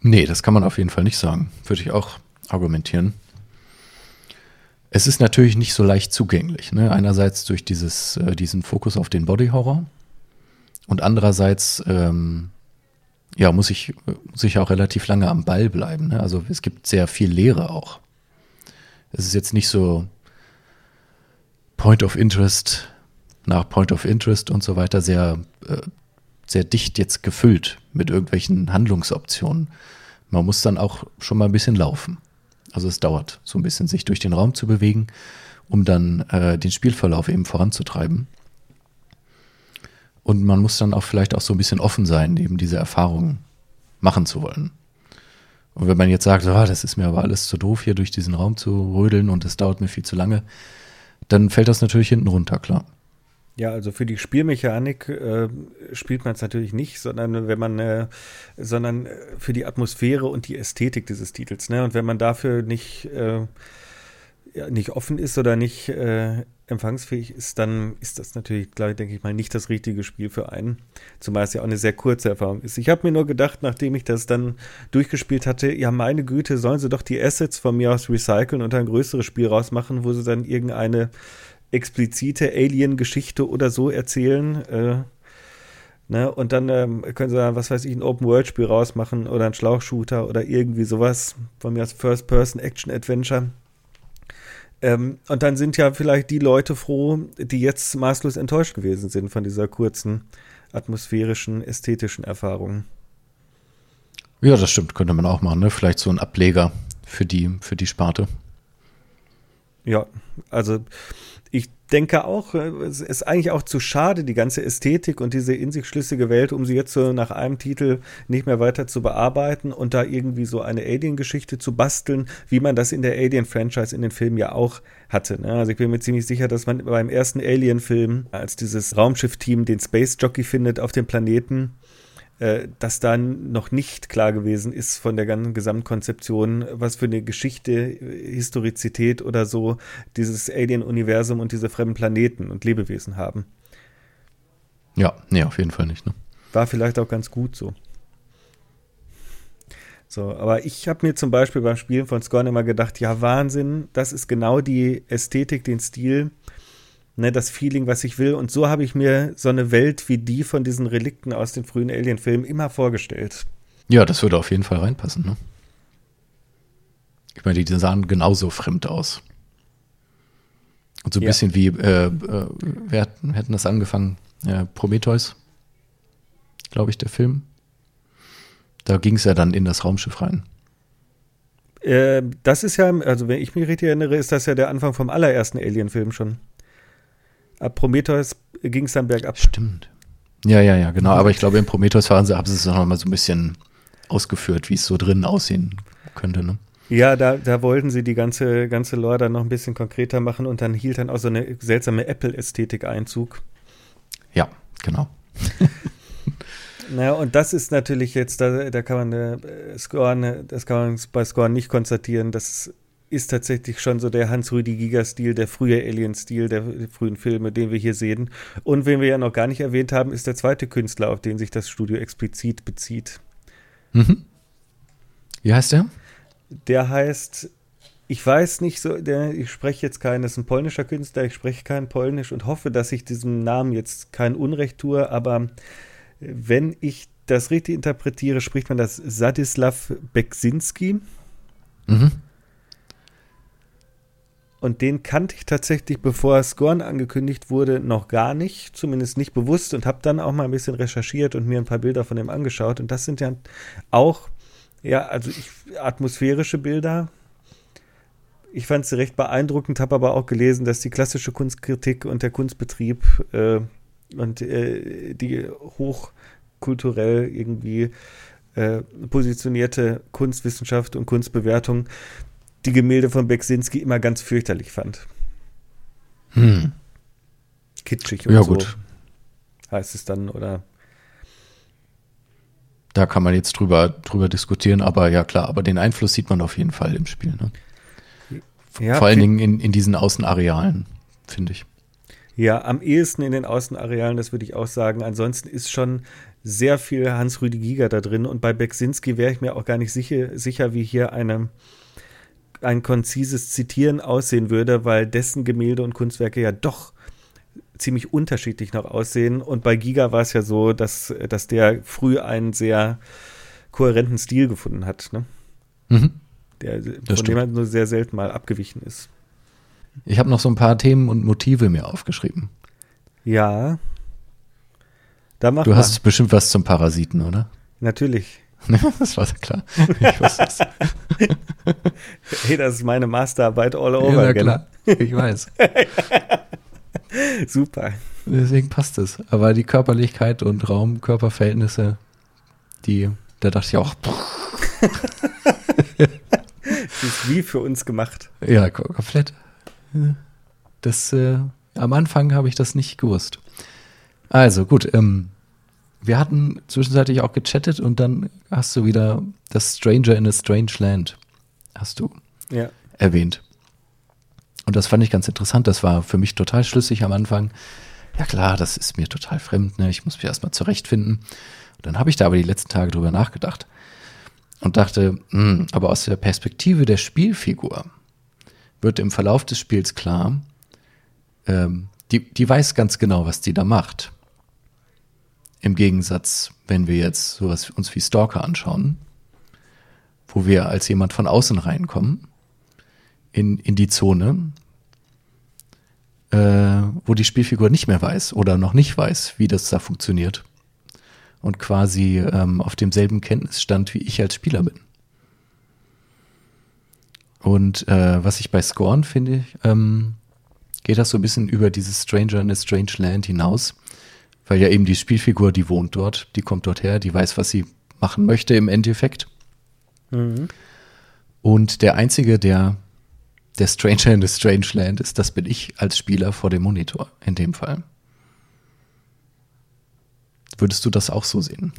Nee, das kann man auf jeden Fall nicht sagen. Würde ich auch argumentieren. Es ist natürlich nicht so leicht zugänglich. Ne? Einerseits durch dieses, äh, diesen Fokus auf den Body Horror und andererseits ähm, ja, muss ich, muss ich auch relativ lange am Ball bleiben. Ne? Also es gibt sehr viel Lehre auch. Es ist jetzt nicht so Point of Interest nach Point of Interest und so weiter sehr, äh, sehr dicht jetzt gefüllt mit irgendwelchen Handlungsoptionen. Man muss dann auch schon mal ein bisschen laufen. Also es dauert so ein bisschen, sich durch den Raum zu bewegen, um dann äh, den Spielverlauf eben voranzutreiben. Und man muss dann auch vielleicht auch so ein bisschen offen sein, eben diese Erfahrungen machen zu wollen. Und wenn man jetzt sagt, oh, das ist mir aber alles zu doof, hier durch diesen Raum zu rödeln und es dauert mir viel zu lange, dann fällt das natürlich hinten runter, klar. Ja, also für die Spielmechanik äh, spielt man es natürlich nicht, sondern wenn man, äh, sondern für die Atmosphäre und die Ästhetik dieses Titels. Ne? Und wenn man dafür nicht, äh, ja, nicht offen ist oder nicht äh, empfangsfähig ist, dann ist das natürlich, glaube denke ich mal, nicht das richtige Spiel für einen. Zumal es ja auch eine sehr kurze Erfahrung ist. Ich habe mir nur gedacht, nachdem ich das dann durchgespielt hatte, ja, meine Güte, sollen sie doch die Assets von mir aus recyceln und ein größeres Spiel rausmachen, wo sie dann irgendeine explizite Alien-Geschichte oder so erzählen. Äh, ne? Und dann ähm, können sie dann, was weiß ich, ein Open-World-Spiel rausmachen oder ein Schlauchshooter oder irgendwie sowas. Von mir als First-Person-Action-Adventure. Ähm, und dann sind ja vielleicht die Leute froh, die jetzt maßlos enttäuscht gewesen sind von dieser kurzen atmosphärischen, ästhetischen Erfahrung. Ja, das stimmt, könnte man auch machen, ne? Vielleicht so ein Ableger für die, für die Sparte. Ja, also denke auch, äh, es ist eigentlich auch zu schade, die ganze Ästhetik und diese in sich schlüssige Welt, um sie jetzt so nach einem Titel nicht mehr weiter zu bearbeiten und da irgendwie so eine Alien-Geschichte zu basteln, wie man das in der Alien-Franchise in den Filmen ja auch hatte. Ne? Also ich bin mir ziemlich sicher, dass man beim ersten Alien-Film, als dieses Raumschiff-Team den Space Jockey findet auf dem Planeten, äh, dass dann noch nicht klar gewesen ist von der ganzen Gesamtkonzeption, was für eine Geschichte, Historizität oder so dieses Alien-Universum und diese fremden Planeten und Lebewesen haben. Ja, nee, auf jeden Fall nicht. Ne? War vielleicht auch ganz gut so. So, aber ich habe mir zum Beispiel beim Spielen von Scorn immer gedacht, ja, Wahnsinn, das ist genau die Ästhetik, den Stil, ne, das Feeling, was ich will. Und so habe ich mir so eine Welt wie die von diesen Relikten aus den frühen Alien-Filmen immer vorgestellt. Ja, das würde auf jeden Fall reinpassen, ne? Ich meine, die sahen genauso fremd aus. Und so ein ja. bisschen wie, äh, äh, wir hatten, hätten das angefangen, äh, Prometheus, glaube ich, der Film. Da ging es ja dann in das Raumschiff rein. Äh, das ist ja, also wenn ich mich richtig erinnere, ist das ja der Anfang vom allerersten Alien-Film schon. Ab Prometheus ging es dann bergab. Stimmt. Ja, ja, ja, genau. Aber ich glaube, in Prometheus haben sie, haben sie es noch mal so ein bisschen ausgeführt, wie es so drinnen aussehen könnte. Ne? Ja, da, da wollten sie die ganze, ganze Lore dann noch ein bisschen konkreter machen und dann hielt dann auch so eine seltsame Apple-Ästhetik Einzug. Ja, genau. naja, und das ist natürlich jetzt, da, da kann man äh, Score, das kann man bei Score nicht konstatieren, dass ist tatsächlich schon so der Hans-Rüdi-Giger-Stil, der frühe Alien-Stil der frühen Filme, den wir hier sehen. Und wen wir ja noch gar nicht erwähnt haben, ist der zweite Künstler, auf den sich das Studio explizit bezieht. Mhm. Wie heißt der? Der heißt, ich weiß nicht so, der, ich spreche jetzt keinen, das ist ein polnischer Künstler, ich spreche kein Polnisch und hoffe, dass ich diesem Namen jetzt kein Unrecht tue, aber wenn ich das richtig interpretiere, spricht man das Sadislav Beksinski. Mhm. Und den kannte ich tatsächlich, bevor Scorn angekündigt wurde, noch gar nicht, zumindest nicht bewusst und habe dann auch mal ein bisschen recherchiert und mir ein paar Bilder von dem angeschaut. Und das sind ja auch, ja, also ich, atmosphärische Bilder. Ich fand sie recht beeindruckend, habe aber auch gelesen, dass die klassische Kunstkritik und der Kunstbetrieb äh, und äh, die hochkulturell irgendwie äh, positionierte Kunstwissenschaft und Kunstbewertung die Gemälde von Beksinski immer ganz fürchterlich fand. Hm. Kitschig und ja, so. Gut. Heißt es dann, oder? Da kann man jetzt drüber, drüber diskutieren, aber ja klar, aber den Einfluss sieht man auf jeden Fall im Spiel. Ne? Ja, Vor allen Dingen in, in diesen Außenarealen, finde ich. Ja, am ehesten in den Außenarealen, das würde ich auch sagen. Ansonsten ist schon sehr viel Hans-Rüdi Giger da drin und bei Beksinski wäre ich mir auch gar nicht sicher, sicher wie hier eine ein konzises Zitieren aussehen würde, weil dessen Gemälde und Kunstwerke ja doch ziemlich unterschiedlich noch aussehen. Und bei Giga war es ja so, dass, dass der früh einen sehr kohärenten Stil gefunden hat, ne? Mhm. Der, das von stimmt. dem er nur sehr selten mal abgewichen ist. Ich habe noch so ein paar Themen und Motive mir aufgeschrieben. Ja. Da mach du mal. hast bestimmt was zum Parasiten, oder? Natürlich. das war klar. Ich wusste es. hey, das ist meine Masterarbeit all over. Ja, klar. Ich weiß. Super. Deswegen passt es. Aber die Körperlichkeit und Raum-Körperverhältnisse, die, da dachte ich auch. das ist wie für uns gemacht. Ja, komplett. Das, äh, am Anfang habe ich das nicht gewusst. Also gut, ähm, wir hatten zwischenzeitlich auch gechattet und dann hast du wieder das Stranger in a Strange Land, hast du ja. erwähnt. Und das fand ich ganz interessant. Das war für mich total schlüssig am Anfang. Ja klar, das ist mir total fremd. Ne? Ich muss mich erstmal zurechtfinden. Und dann habe ich da aber die letzten Tage drüber nachgedacht und dachte, mh, hm, aber aus der Perspektive der Spielfigur wird im Verlauf des Spiels klar, ähm, die, die weiß ganz genau, was die da macht. Im Gegensatz, wenn wir jetzt sowas uns wie Stalker anschauen, wo wir als jemand von außen reinkommen in, in die Zone, äh, wo die Spielfigur nicht mehr weiß oder noch nicht weiß, wie das da funktioniert. Und quasi ähm, auf demselben Kenntnisstand wie ich als Spieler bin. Und äh, was ich bei Scorn finde, ähm, geht das so ein bisschen über dieses Stranger in a Strange Land hinaus, weil ja eben die Spielfigur, die wohnt dort, die kommt dort her, die weiß, was sie machen möchte im Endeffekt. Mhm. Und der Einzige, der der Stranger in the Strange Land ist, das bin ich als Spieler vor dem Monitor in dem Fall. Würdest du das auch so sehen?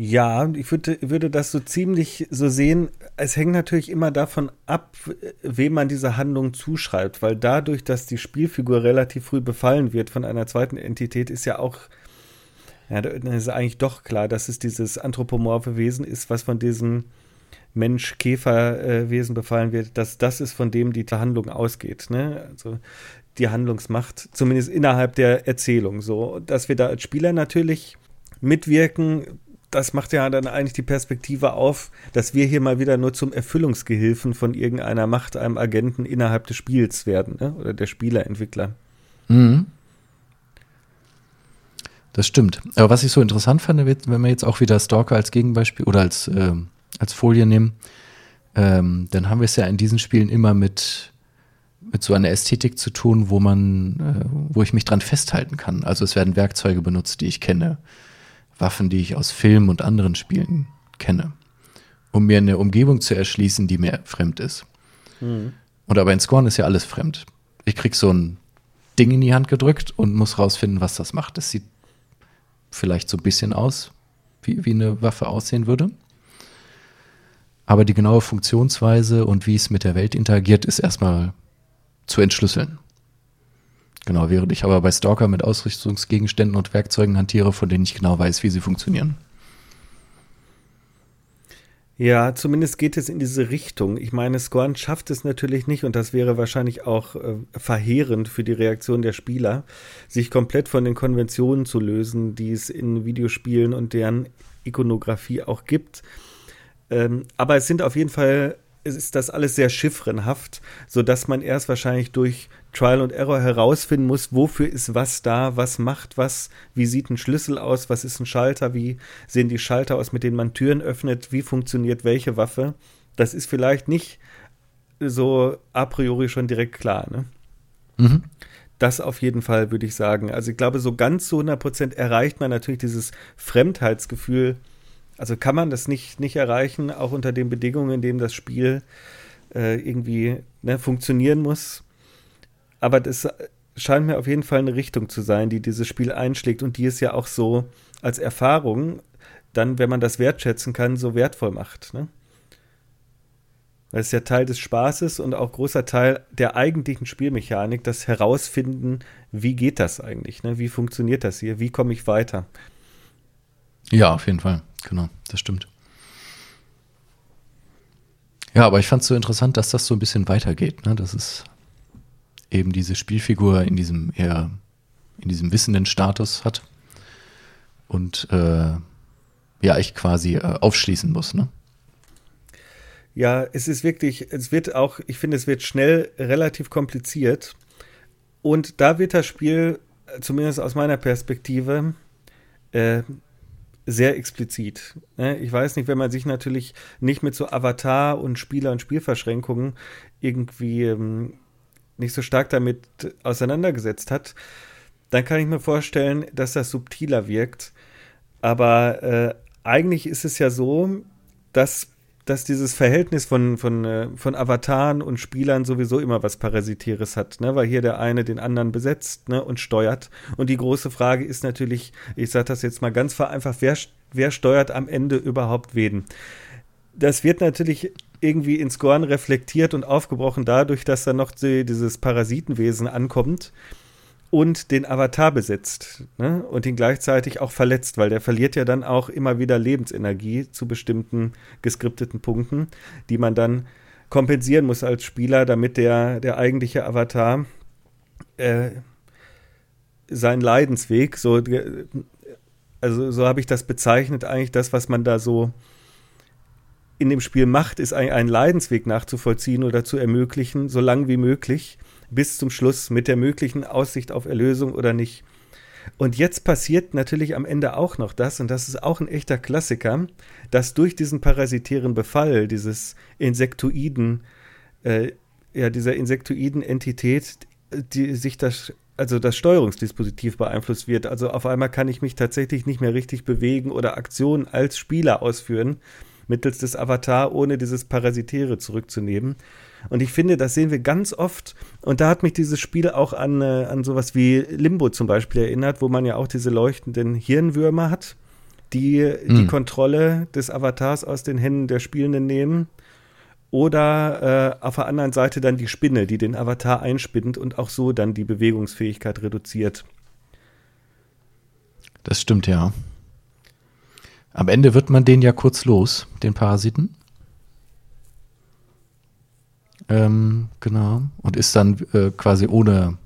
Ja, ich würde, würde das so ziemlich so sehen. Es hängt natürlich immer davon ab, wem man diese Handlung zuschreibt, weil dadurch, dass die Spielfigur relativ früh befallen wird von einer zweiten Entität, ist ja auch, ja, dann ist eigentlich doch klar, dass es dieses anthropomorphe Wesen ist, was von diesem Mensch-Käfer-Wesen befallen wird, dass das ist, von dem die Handlung ausgeht. Ne? Also die Handlungsmacht, zumindest innerhalb der Erzählung. So, dass wir da als Spieler natürlich mitwirken, das macht ja dann eigentlich die Perspektive auf, dass wir hier mal wieder nur zum Erfüllungsgehilfen von irgendeiner Macht, einem Agenten innerhalb des Spiels werden, ne? oder der Spielerentwickler. Mhm. Das stimmt. Aber was ich so interessant fand, wenn wir jetzt auch wieder Stalker als Gegenbeispiel oder als äh, als Folie nehmen, ähm, dann haben wir es ja in diesen Spielen immer mit, mit so einer Ästhetik zu tun, wo man, äh, wo ich mich dran festhalten kann. Also es werden Werkzeuge benutzt, die ich kenne, Waffen, die ich aus Filmen und anderen Spielen kenne, um mir eine Umgebung zu erschließen, die mir fremd ist. Mhm. Und aber in Scorn ist ja alles fremd. Ich krieg so ein Ding in die Hand gedrückt und muss rausfinden, was das macht. Das sieht vielleicht so ein bisschen aus, wie, wie eine Waffe aussehen würde. Aber die genaue Funktionsweise und wie es mit der Welt interagiert, ist erstmal zu entschlüsseln. Genau, während ich aber bei Stalker mit Ausrüstungsgegenständen und Werkzeugen hantiere, von denen ich genau weiß, wie sie funktionieren. Ja, zumindest geht es in diese Richtung. Ich meine, Scorn schafft es natürlich nicht, und das wäre wahrscheinlich auch äh, verheerend für die Reaktion der Spieler, sich komplett von den Konventionen zu lösen, die es in Videospielen und deren Ikonografie auch gibt. Ähm, aber es sind auf jeden Fall, es ist das alles sehr chiffrenhaft, sodass man erst wahrscheinlich durch Trial und Error herausfinden muss, wofür ist was da, was macht was, wie sieht ein Schlüssel aus, was ist ein Schalter, wie sehen die Schalter aus, mit denen man Türen öffnet, wie funktioniert welche Waffe. Das ist vielleicht nicht so a priori schon direkt klar, ne? Mhm. Das auf jeden Fall, würde ich sagen. Also ich glaube, so ganz zu 100 Prozent erreicht man natürlich dieses Fremdheitsgefühl also kann man das nicht, nicht erreichen, auch unter den Bedingungen, in denen das Spiel äh, irgendwie ne, funktionieren muss. Aber das scheint mir auf jeden Fall eine Richtung zu sein, die dieses Spiel einschlägt und die es ja auch so als Erfahrung dann, wenn man das wertschätzen kann, so wertvoll macht. Ne? Weil es ja Teil des Spaßes und auch großer Teil der eigentlichen Spielmechanik, das Herausfinden, wie geht das eigentlich, ne? wie funktioniert das hier, wie komme ich weiter. Ja, auf jeden Fall. Genau, das stimmt. Ja, aber ich fand es so interessant, dass das so ein bisschen weitergeht. Ne? Das ist eben diese Spielfigur in diesem eher in diesem wissenden Status hat und äh, ja, ich quasi äh, aufschließen muss, ne? Ja, es ist wirklich, es wird auch, ich finde, es wird schnell relativ kompliziert. Und da wird das Spiel, zumindest aus meiner Perspektive, äh, sehr explizit. Ne? Ich weiß nicht, wenn man sich natürlich nicht mit so Avatar und Spieler- und Spielverschränkungen irgendwie ähm, nicht so stark damit auseinandergesetzt hat, dann kann ich mir vorstellen, dass das subtiler wirkt. Aber äh, eigentlich ist es ja so, dass, dass dieses Verhältnis von, von, äh, von Avataren und Spielern sowieso immer was Parasitäres hat, ne? weil hier der eine den anderen besetzt ne? und steuert. Und die große Frage ist natürlich, ich sage das jetzt mal ganz vereinfacht, wer, wer steuert am Ende überhaupt wen? Das wird natürlich irgendwie in Scorn reflektiert und aufgebrochen dadurch, dass da noch die, dieses Parasitenwesen ankommt und den Avatar besetzt ne? und ihn gleichzeitig auch verletzt, weil der verliert ja dann auch immer wieder Lebensenergie zu bestimmten geskripteten Punkten, die man dann kompensieren muss als Spieler, damit der, der eigentliche Avatar äh, seinen Leidensweg, so, also so habe ich das bezeichnet, eigentlich das, was man da so in dem Spiel macht, ist ein, einen Leidensweg nachzuvollziehen oder zu ermöglichen, so lang wie möglich bis zum Schluss mit der möglichen Aussicht auf Erlösung oder nicht. Und jetzt passiert natürlich am Ende auch noch das, und das ist auch ein echter Klassiker, dass durch diesen parasitären Befall, dieses Insektoiden, äh, ja, dieser insektoiden Entität, die sich das, also das Steuerungsdispositiv beeinflusst wird. Also auf einmal kann ich mich tatsächlich nicht mehr richtig bewegen oder Aktionen als Spieler ausführen, mittels des Avatar, ohne dieses Parasitäre zurückzunehmen. Und ich finde, das sehen wir ganz oft. Und da hat mich dieses Spiel auch an, äh, an sowas wie Limbo zum Beispiel erinnert, wo man ja auch diese leuchtenden Hirnwürmer hat, die mhm. die Kontrolle des Avatars aus den Händen der Spielenden nehmen. Oder äh, auf der anderen Seite dann die Spinne, die den Avatar einspinnt und auch so dann die Bewegungsfähigkeit reduziert. Das stimmt, ja. Am Ende wird man den ja kurz los, den Parasiten. Ähm, genau. Und ist dann äh, quasi ohne,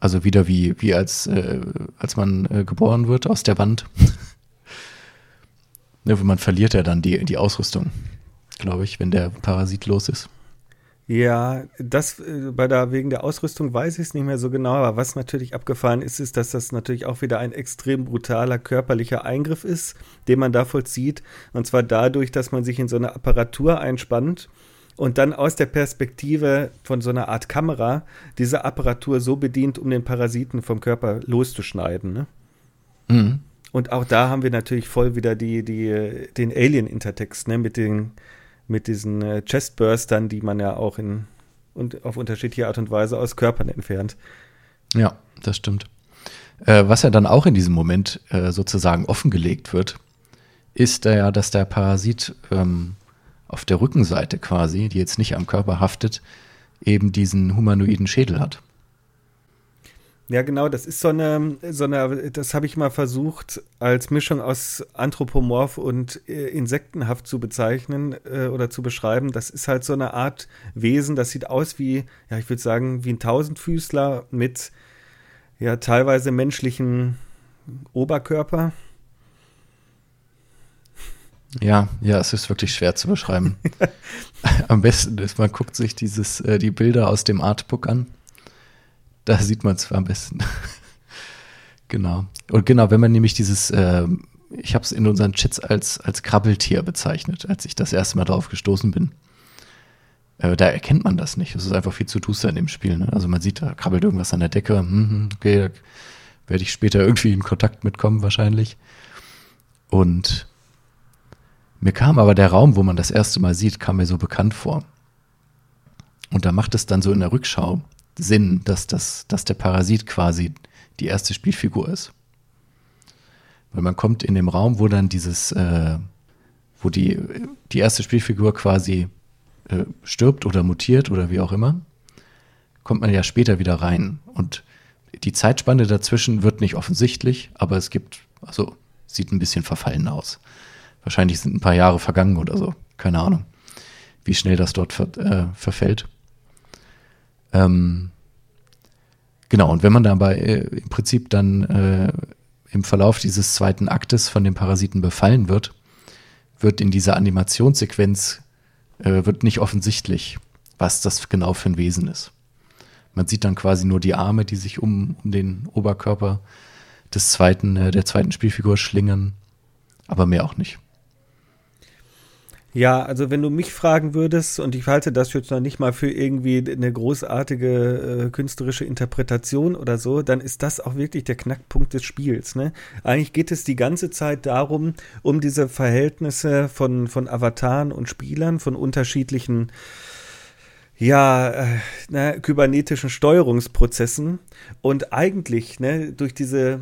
also wieder wie, wie als, äh, als man äh, geboren wird aus der Wand. ne, man verliert ja dann die, die Ausrüstung, glaube ich, wenn der Parasit los ist. Ja, das äh, bei der wegen der Ausrüstung weiß ich es nicht mehr so genau, aber was natürlich abgefahren ist, ist, dass das natürlich auch wieder ein extrem brutaler körperlicher Eingriff ist, den man da vollzieht. Und zwar dadurch, dass man sich in so eine Apparatur einspannt und dann aus der Perspektive von so einer Art Kamera diese Apparatur so bedient, um den Parasiten vom Körper loszuschneiden. Ne? Mhm. Und auch da haben wir natürlich voll wieder die, die, den Alien-Intertext, ne? mit, den, mit diesen äh, Chestburstern, die man ja auch in, und auf unterschiedliche Art und Weise aus Körpern entfernt. Ja, das stimmt. Äh, was ja dann auch in diesem Moment äh, sozusagen offengelegt wird, ist ja, dass der Parasit ähm, auf der Rückenseite quasi, die jetzt nicht am Körper haftet, eben diesen humanoiden Schädel hat. Ja, genau, das ist so eine, so eine das habe ich mal versucht, als Mischung aus anthropomorph und äh, insektenhaft zu bezeichnen äh, oder zu beschreiben. Das ist halt so eine Art Wesen, das sieht aus wie, ja, ich würde sagen, wie ein Tausendfüßler mit ja teilweise menschlichen Oberkörper. Ja, ja, es ist wirklich schwer zu beschreiben. Am besten ist, man guckt sich dieses, äh, die Bilder aus dem Artbook an. Da sieht man es am besten. genau. Und genau, wenn man nämlich dieses, äh, ich habe es in unseren Chats als, als Krabbeltier bezeichnet, als ich das erste Mal drauf gestoßen bin. Äh, da erkennt man das nicht. Es ist einfach viel zu duster in dem Spiel. Ne? Also man sieht, da krabbelt irgendwas an der Decke. Hm, hm okay, da werde ich später irgendwie in Kontakt mitkommen wahrscheinlich. Und mir kam aber der Raum, wo man das erste Mal sieht, kam mir so bekannt vor. Und da macht es dann so in der Rückschau Sinn, dass, das, dass der Parasit quasi die erste Spielfigur ist. Weil man kommt in dem Raum, wo dann dieses, äh, wo die, die erste Spielfigur quasi äh, stirbt oder mutiert oder wie auch immer, kommt man ja später wieder rein. Und die Zeitspanne dazwischen wird nicht offensichtlich, aber es gibt, also sieht ein bisschen verfallen aus. Wahrscheinlich sind ein paar Jahre vergangen oder so. Keine Ahnung, wie schnell das dort ver, äh, verfällt. Ähm, genau, und wenn man dabei äh, im Prinzip dann äh, im Verlauf dieses zweiten Aktes von den Parasiten befallen wird, wird in dieser Animationssequenz äh, wird nicht offensichtlich, was das genau für ein Wesen ist. Man sieht dann quasi nur die Arme, die sich um, um den Oberkörper des zweiten, äh, der zweiten Spielfigur schlingern, aber mehr auch nicht. Ja, also wenn du mich fragen würdest, und ich halte das jetzt noch nicht mal für irgendwie eine großartige äh, künstlerische Interpretation oder so, dann ist das auch wirklich der Knackpunkt des Spiels. Ne? Eigentlich geht es die ganze Zeit darum, um diese Verhältnisse von, von Avataren und Spielern, von unterschiedlichen ja, äh, ne, kybernetischen Steuerungsprozessen. Und eigentlich, ne, durch diese,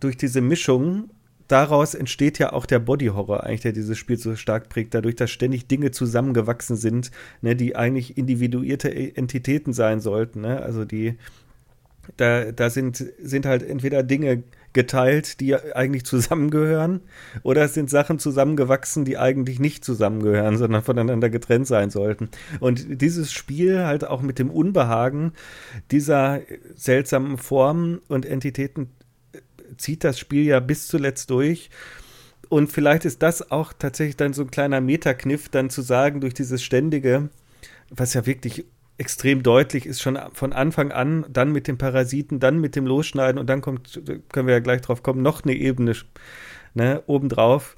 durch diese Mischung daraus entsteht ja auch der Body-Horror eigentlich, der dieses Spiel so stark prägt, dadurch, dass ständig Dinge zusammengewachsen sind, ne, die eigentlich individuierte Entitäten sein sollten. Ne? Also die, da, da sind, sind halt entweder Dinge geteilt, die eigentlich zusammengehören, oder es sind Sachen zusammengewachsen, die eigentlich nicht zusammengehören, sondern voneinander getrennt sein sollten. Und dieses Spiel halt auch mit dem Unbehagen dieser seltsamen Formen und Entitäten zieht das Spiel ja bis zuletzt durch. Und vielleicht ist das auch tatsächlich dann so ein kleiner Metakniff, dann zu sagen, durch dieses ständige, was ja wirklich extrem deutlich ist, schon von Anfang an, dann mit dem Parasiten, dann mit dem Losschneiden und dann kommt, können wir ja gleich drauf kommen, noch eine Ebene ne, obendrauf,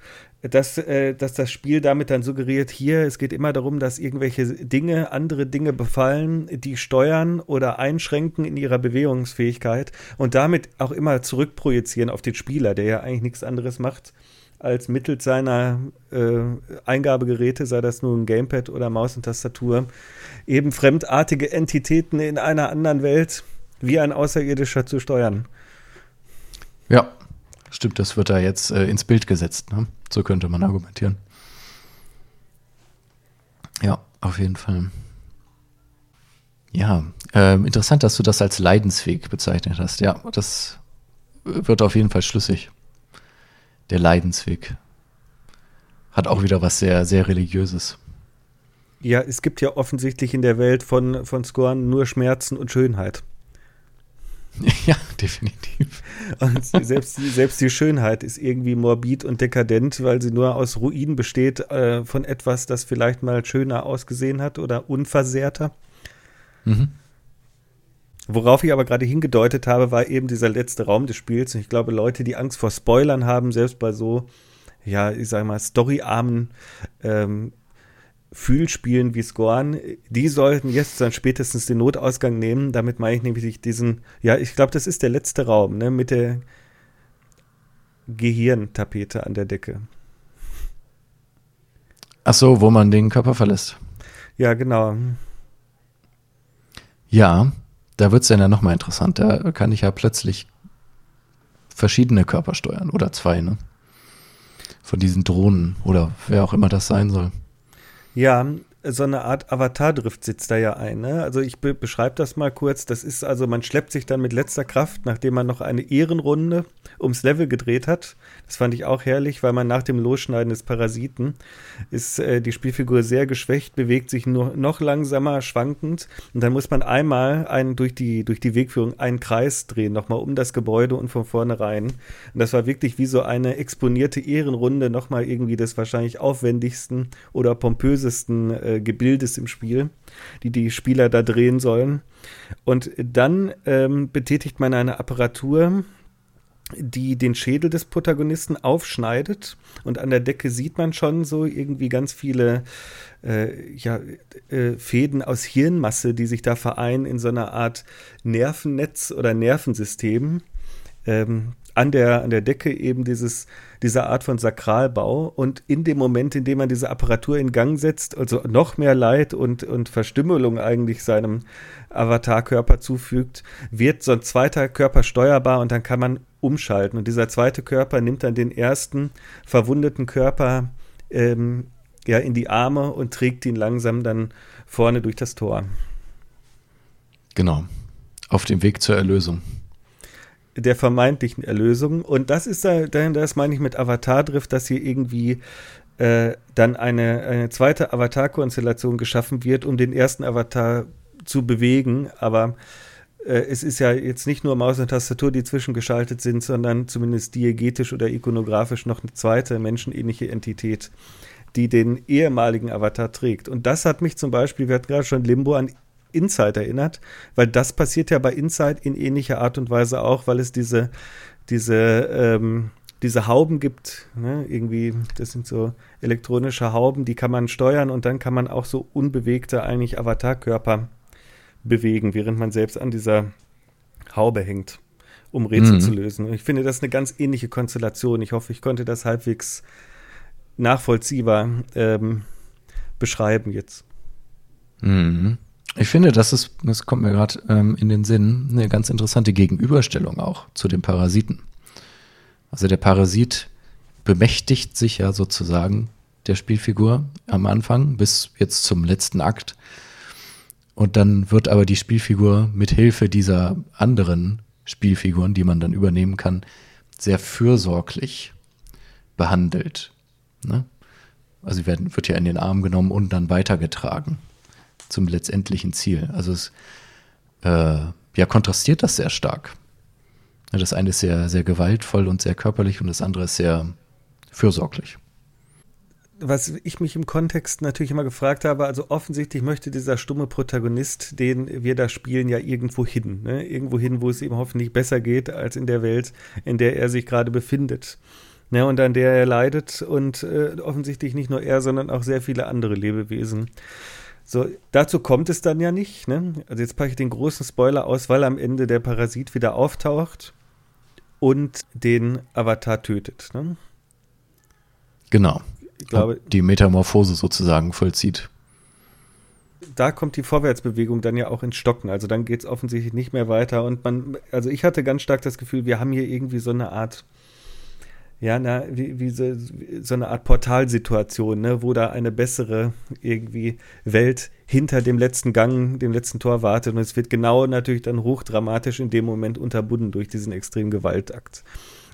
dass, äh, dass das Spiel damit dann suggeriert, hier, es geht immer darum, dass irgendwelche Dinge, andere Dinge befallen, die steuern oder einschränken in ihrer Bewegungsfähigkeit und damit auch immer zurückprojizieren auf den Spieler, der ja eigentlich nichts anderes macht, als mittels seiner äh, Eingabegeräte, sei das nun ein Gamepad oder Maus und Tastatur, eben fremdartige Entitäten in einer anderen Welt wie ein Außerirdischer zu steuern. Ja, Stimmt, das wird da jetzt äh, ins Bild gesetzt. Ne? So könnte man argumentieren. Ja, auf jeden Fall. Ja, äh, interessant, dass du das als Leidensweg bezeichnet hast. Ja, das wird auf jeden Fall schlüssig. Der Leidensweg. Hat auch wieder was sehr, sehr Religiöses. Ja, es gibt ja offensichtlich in der Welt von, von Scorn nur Schmerzen und Schönheit. Ja, definitiv. Und selbst, die, selbst die Schönheit ist irgendwie morbid und dekadent, weil sie nur aus Ruinen besteht äh, von etwas, das vielleicht mal schöner ausgesehen hat oder unversehrter. Mhm. Worauf ich aber gerade hingedeutet habe, war eben dieser letzte Raum des Spiels. Und ich glaube, Leute, die Angst vor Spoilern haben, selbst bei so, ja, ich sag mal, storyarmen ähm, Fühlspielen wie Scorn, die sollten jetzt dann spätestens den Notausgang nehmen. Damit meine ich nämlich diesen, ja, ich glaube, das ist der letzte Raum, ne, mit der Gehirntapete an der Decke. Ach so, wo man den Körper verlässt. Ja, genau. Ja, da wird es dann ja nochmal interessant. Da kann ich ja plötzlich verschiedene Körper steuern oder zwei, ne? Von diesen Drohnen oder wer auch immer das sein soll. Ja, so eine Art Avatar-Drift sitzt da ja ein. Ne? Also ich be beschreibe das mal kurz. Das ist also, man schleppt sich dann mit letzter Kraft, nachdem man noch eine Ehrenrunde ums Level gedreht hat. Das fand ich auch herrlich, weil man nach dem Losschneiden des Parasiten ist äh, die Spielfigur sehr geschwächt, bewegt sich nur noch langsamer, schwankend. Und dann muss man einmal einen durch die, durch die Wegführung einen Kreis drehen, nochmal um das Gebäude und von vorne rein. Und das war wirklich wie so eine exponierte Ehrenrunde, nochmal irgendwie des wahrscheinlich aufwendigsten oder pompösesten äh, äh, Gebildes im Spiel, die die Spieler da drehen sollen. Und dann ähm, betätigt man eine Apparatur, die den Schädel des Protagonisten aufschneidet. Und an der Decke sieht man schon so irgendwie ganz viele äh, ja, äh, Fäden aus Hirnmasse, die sich da vereinen in so einer Art Nervennetz oder Nervensystem. Ähm, an der, an der Decke eben dieses, diese Art von Sakralbau und in dem Moment, in dem man diese Apparatur in Gang setzt, also noch mehr Leid und, und Verstümmelung eigentlich seinem Avatarkörper zufügt, wird so ein zweiter Körper steuerbar und dann kann man umschalten. Und dieser zweite Körper nimmt dann den ersten verwundeten Körper ähm, ja, in die Arme und trägt ihn langsam dann vorne durch das Tor. Genau. Auf dem Weg zur Erlösung der vermeintlichen Erlösung. Und das ist da, das meine ich mit Avatar-Drift, dass hier irgendwie äh, dann eine, eine zweite Avatar-Konstellation geschaffen wird, um den ersten Avatar zu bewegen, aber äh, es ist ja jetzt nicht nur Maus und Tastatur, die zwischengeschaltet sind, sondern zumindest diegetisch oder ikonografisch noch eine zweite menschenähnliche Entität, die den ehemaligen Avatar trägt. Und das hat mich zum Beispiel, wir hatten gerade schon Limbo an Inside erinnert, weil das passiert ja bei Inside in ähnlicher Art und Weise auch, weil es diese, diese, ähm, diese Hauben gibt, ne? irgendwie, das sind so elektronische Hauben, die kann man steuern und dann kann man auch so unbewegte eigentlich Avatarkörper bewegen, während man selbst an dieser Haube hängt, um Rätsel mhm. zu lösen. Und ich finde, das ist eine ganz ähnliche Konstellation. Ich hoffe, ich konnte das halbwegs nachvollziehbar ähm, beschreiben jetzt. Mhm. Ich finde, das ist, das kommt mir gerade ähm, in den Sinn, eine ganz interessante Gegenüberstellung auch zu den Parasiten. Also der Parasit bemächtigt sich ja sozusagen der Spielfigur am Anfang bis jetzt zum letzten Akt. Und dann wird aber die Spielfigur mit Hilfe dieser anderen Spielfiguren, die man dann übernehmen kann, sehr fürsorglich behandelt. Ne? Also werden, wird ja in den Arm genommen und dann weitergetragen zum letztendlichen Ziel. Also es äh, ja, kontrastiert das sehr stark. Das eine ist sehr, sehr gewaltvoll und sehr körperlich und das andere ist sehr fürsorglich. Was ich mich im Kontext natürlich immer gefragt habe, also offensichtlich möchte dieser stumme Protagonist, den wir da spielen, ja irgendwo hin. Ne? Irgendwo hin, wo es ihm hoffentlich besser geht als in der Welt, in der er sich gerade befindet. Ne? Und an der er leidet und äh, offensichtlich nicht nur er, sondern auch sehr viele andere Lebewesen. So, dazu kommt es dann ja nicht. Ne? Also jetzt packe ich den großen Spoiler aus, weil am Ende der Parasit wieder auftaucht und den Avatar tötet. Ne? Genau. Ich glaube, und die Metamorphose sozusagen vollzieht. Da kommt die Vorwärtsbewegung dann ja auch ins Stocken. Also dann geht es offensichtlich nicht mehr weiter. Und man, also ich hatte ganz stark das Gefühl, wir haben hier irgendwie so eine Art ja, na, wie, wie so, so, eine Art Portalsituation, ne, wo da eine bessere irgendwie Welt hinter dem letzten Gang, dem letzten Tor wartet. Und es wird genau natürlich dann hochdramatisch in dem Moment unterbunden durch diesen extremen Gewaltakt.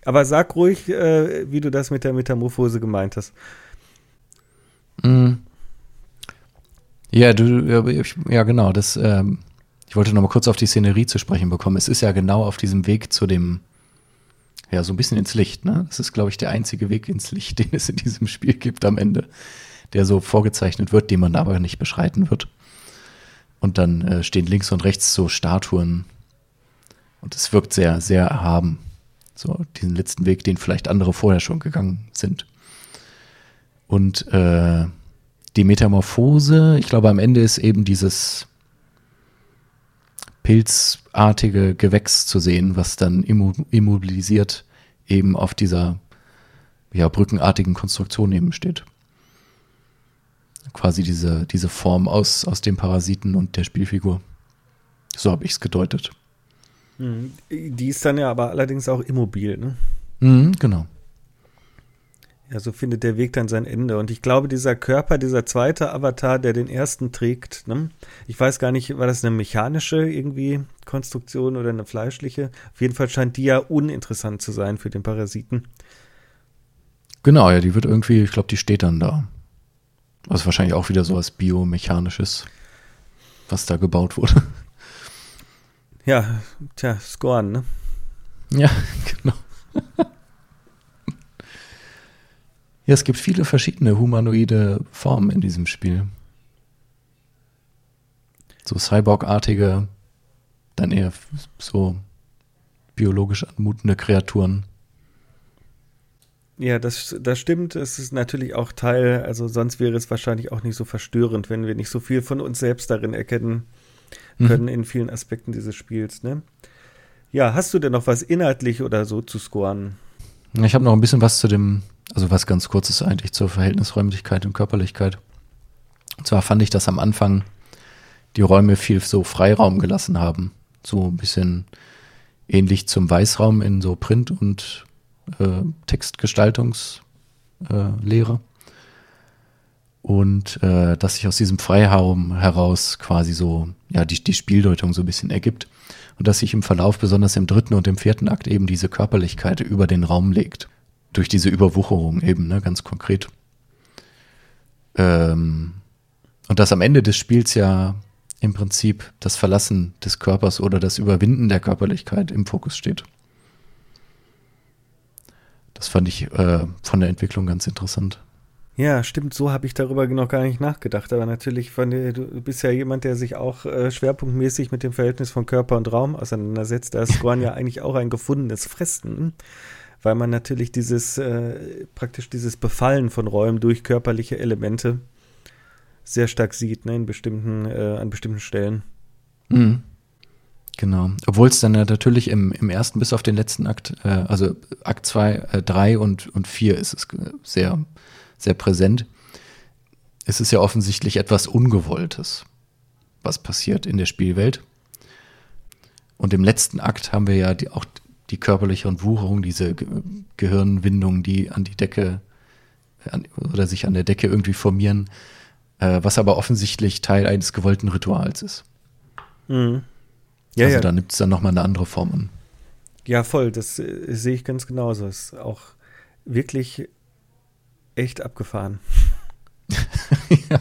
Aber sag ruhig, äh, wie du das mit der Metamorphose gemeint hast. Mm. Ja, du, ja, genau, das, ähm, ich wollte noch mal kurz auf die Szenerie zu sprechen bekommen. Es ist ja genau auf diesem Weg zu dem, ja, so ein bisschen ins Licht. Ne? Das ist, glaube ich, der einzige Weg ins Licht, den es in diesem Spiel gibt am Ende, der so vorgezeichnet wird, den man aber nicht beschreiten wird. Und dann äh, stehen links und rechts so Statuen. Und es wirkt sehr, sehr erhaben. So diesen letzten Weg, den vielleicht andere vorher schon gegangen sind. Und äh, die Metamorphose, ich glaube, am Ende ist eben dieses pilzartige Gewächs zu sehen, was dann immobilisiert eben auf dieser ja, brückenartigen Konstruktion eben steht. Quasi diese, diese Form aus, aus dem Parasiten und der Spielfigur. So habe ich es gedeutet. Mhm. Die ist dann ja aber allerdings auch immobil, ne? Mhm, genau. Ja, so findet der Weg dann sein Ende. Und ich glaube, dieser Körper, dieser zweite Avatar, der den ersten trägt, ne? ich weiß gar nicht, war das eine mechanische irgendwie Konstruktion oder eine fleischliche? Auf jeden Fall scheint die ja uninteressant zu sein für den Parasiten. Genau, ja, die wird irgendwie, ich glaube, die steht dann da. Also wahrscheinlich auch wieder so was Biomechanisches, was da gebaut wurde. Ja, tja, Scorn, ne? Ja, genau. Ja, es gibt viele verschiedene humanoide Formen in diesem Spiel. So Cyborg-artige, dann eher so biologisch anmutende Kreaturen. Ja, das, das stimmt. Es ist natürlich auch Teil, also sonst wäre es wahrscheinlich auch nicht so verstörend, wenn wir nicht so viel von uns selbst darin erkennen mhm. können mhm. in vielen Aspekten dieses Spiels. Ne? Ja, hast du denn noch was inhaltlich oder so zu scoren? Ich habe noch ein bisschen was zu dem also was ganz kurz ist eigentlich zur Verhältnisräumlichkeit und Körperlichkeit. Und zwar fand ich, dass am Anfang die Räume viel so Freiraum gelassen haben. So ein bisschen ähnlich zum Weißraum in so Print- und äh, Textgestaltungslehre. Äh, und äh, dass sich aus diesem Freiraum heraus quasi so, ja, die, die Spieldeutung so ein bisschen ergibt. Und dass sich im Verlauf, besonders im dritten und im vierten Akt, eben diese Körperlichkeit über den Raum legt durch diese Überwucherung eben, ne, ganz konkret. Ähm, und dass am Ende des Spiels ja im Prinzip das Verlassen des Körpers oder das Überwinden der Körperlichkeit im Fokus steht. Das fand ich äh, von der Entwicklung ganz interessant. Ja, stimmt, so habe ich darüber noch gar nicht nachgedacht. Aber natürlich, von du bist ja jemand, der sich auch äh, schwerpunktmäßig mit dem Verhältnis von Körper und Raum auseinandersetzt. Da ist Scorn ja eigentlich auch ein gefundenes Fressen, weil man natürlich dieses, äh, praktisch dieses Befallen von Räumen durch körperliche Elemente sehr stark sieht, ne, in bestimmten, äh, an bestimmten Stellen. Mhm. Genau. Obwohl es dann natürlich im, im ersten bis auf den letzten Akt, äh, also Akt 2, 3 äh, und, und 4 ist es sehr, sehr präsent. Es ist ja offensichtlich etwas Ungewolltes, was passiert in der Spielwelt. Und im letzten Akt haben wir ja die, auch die körperliche Entwucherung, diese Ge Gehirnwindungen, die an die Decke an, oder sich an der Decke irgendwie formieren, äh, was aber offensichtlich Teil eines gewollten Rituals ist. Mhm. Ja, also ja. da nimmt es dann nochmal eine andere Form an. Ja, voll, das äh, sehe ich ganz genauso. Ist auch wirklich echt abgefahren. ja.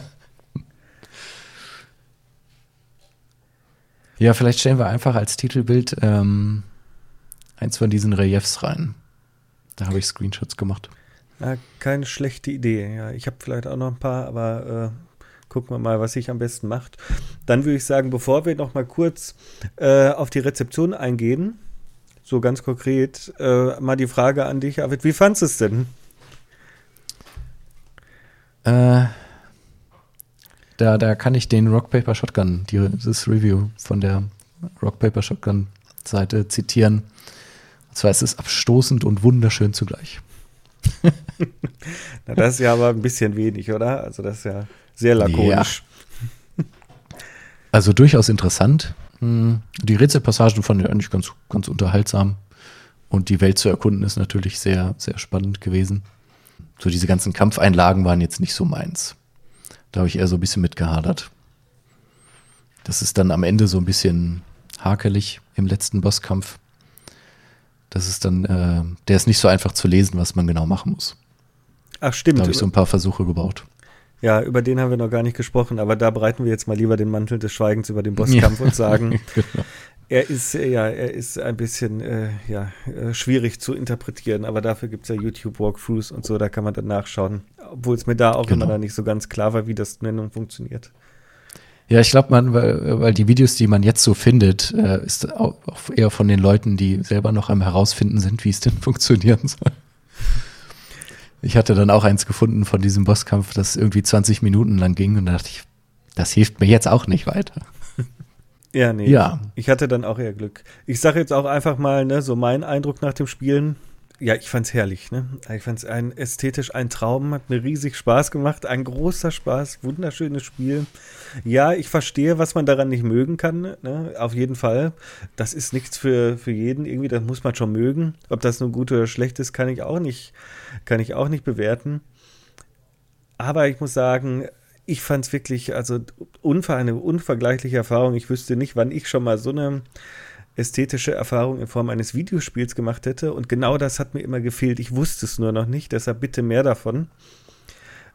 ja, vielleicht stellen wir einfach als Titelbild ähm, eins von diesen Reliefs rein. Da habe ich Screenshots gemacht. Ja, keine schlechte Idee. Ja, ich habe vielleicht auch noch ein paar, aber äh, Gucken wir mal, was sich am besten macht. Dann würde ich sagen, bevor wir noch mal kurz äh, auf die Rezeption eingehen, so ganz konkret, äh, mal die Frage an dich, Arvid, wie fandest du es denn? Äh, da, da kann ich den Rock Paper Shotgun, dieses Review von der Rock Paper Shotgun Seite zitieren. Und zwar ist es abstoßend und wunderschön zugleich. Na, das ist ja aber ein bisschen wenig, oder? Also das ist ja sehr lakonisch. Ja. Also durchaus interessant. Hm, die Rätselpassagen fand ich eigentlich ganz, ganz unterhaltsam. Und die Welt zu erkunden ist natürlich sehr, sehr spannend gewesen. So diese ganzen Kampfeinlagen waren jetzt nicht so meins. Da habe ich eher so ein bisschen mitgehadert. Das ist dann am Ende so ein bisschen hakelig im letzten Bosskampf. Das ist dann, äh, der ist nicht so einfach zu lesen, was man genau machen muss. Ach, stimmt. Da habe ich so ein paar Versuche gebaut. Ja, über den haben wir noch gar nicht gesprochen, aber da breiten wir jetzt mal lieber den Mantel des Schweigens über den Bosskampf ja. und sagen, genau. er ist ja, er ist ein bisschen äh, ja, äh, schwierig zu interpretieren, aber dafür gibt es ja YouTube-Walkthroughs und so, da kann man dann nachschauen. Obwohl es mir da auch genau. immer da nicht so ganz klar war, wie das Nennung funktioniert. Ja, ich glaube, man, weil, weil die Videos, die man jetzt so findet, äh, ist auch eher von den Leuten, die selber noch am herausfinden sind, wie es denn funktionieren soll. Ich hatte dann auch eins gefunden von diesem Bosskampf, das irgendwie 20 Minuten lang ging und da dachte ich, das hilft mir jetzt auch nicht weiter. Ja, nee. Ja. Ich hatte dann auch eher Glück. Ich sage jetzt auch einfach mal, ne, so mein Eindruck nach dem Spielen. Ja, ich fand's herrlich, ne? Ich fand's ein ästhetisch ein Traum, hat mir riesig Spaß gemacht, ein großer Spaß, wunderschönes Spiel. Ja, ich verstehe, was man daran nicht mögen kann, ne? Auf jeden Fall. Das ist nichts für, für jeden irgendwie, das muss man schon mögen. Ob das nun gut oder schlecht ist, kann ich auch nicht, kann ich auch nicht bewerten. Aber ich muss sagen, ich fand's wirklich, also eine unvergleichliche Erfahrung. Ich wüsste nicht, wann ich schon mal so eine ästhetische Erfahrung in Form eines Videospiels gemacht hätte. Und genau das hat mir immer gefehlt. Ich wusste es nur noch nicht, deshalb bitte mehr davon.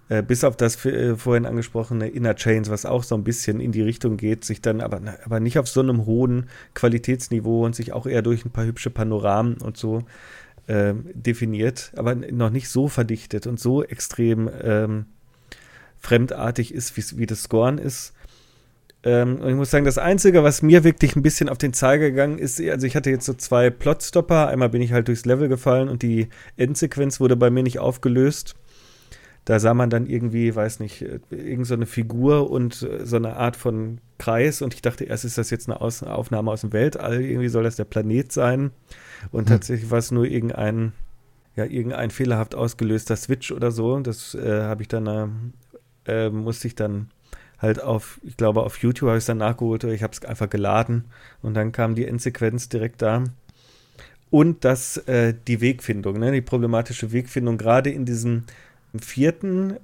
Äh, bis auf das äh, vorhin angesprochene Inner Chains, was auch so ein bisschen in die Richtung geht, sich dann aber, aber nicht auf so einem hohen Qualitätsniveau und sich auch eher durch ein paar hübsche Panoramen und so äh, definiert, aber noch nicht so verdichtet und so extrem ähm, fremdartig ist, wie, das Scorn ist. Ähm, und ich muss sagen, das Einzige, was mir wirklich ein bisschen auf den Zeiger gegangen ist, also ich hatte jetzt so zwei Plotstopper. Einmal bin ich halt durchs Level gefallen und die Endsequenz wurde bei mir nicht aufgelöst. Da sah man dann irgendwie, weiß nicht, irgend so eine Figur und äh, so eine Art von Kreis. Und ich dachte erst, ist das jetzt eine Aus Aufnahme aus dem Weltall? Irgendwie soll das der Planet sein. Und hm. tatsächlich war es nur irgendein, ja, irgendein fehlerhaft ausgelöster Switch oder so. Das äh, habe ich dann, äh, äh musste ich dann halt auf, ich glaube, auf YouTube habe ich es dann nachgeholt oder ich habe es einfach geladen und dann kam die Endsequenz direkt da. Und das, äh, die Wegfindung, ne, die problematische Wegfindung, gerade in diesem vierten,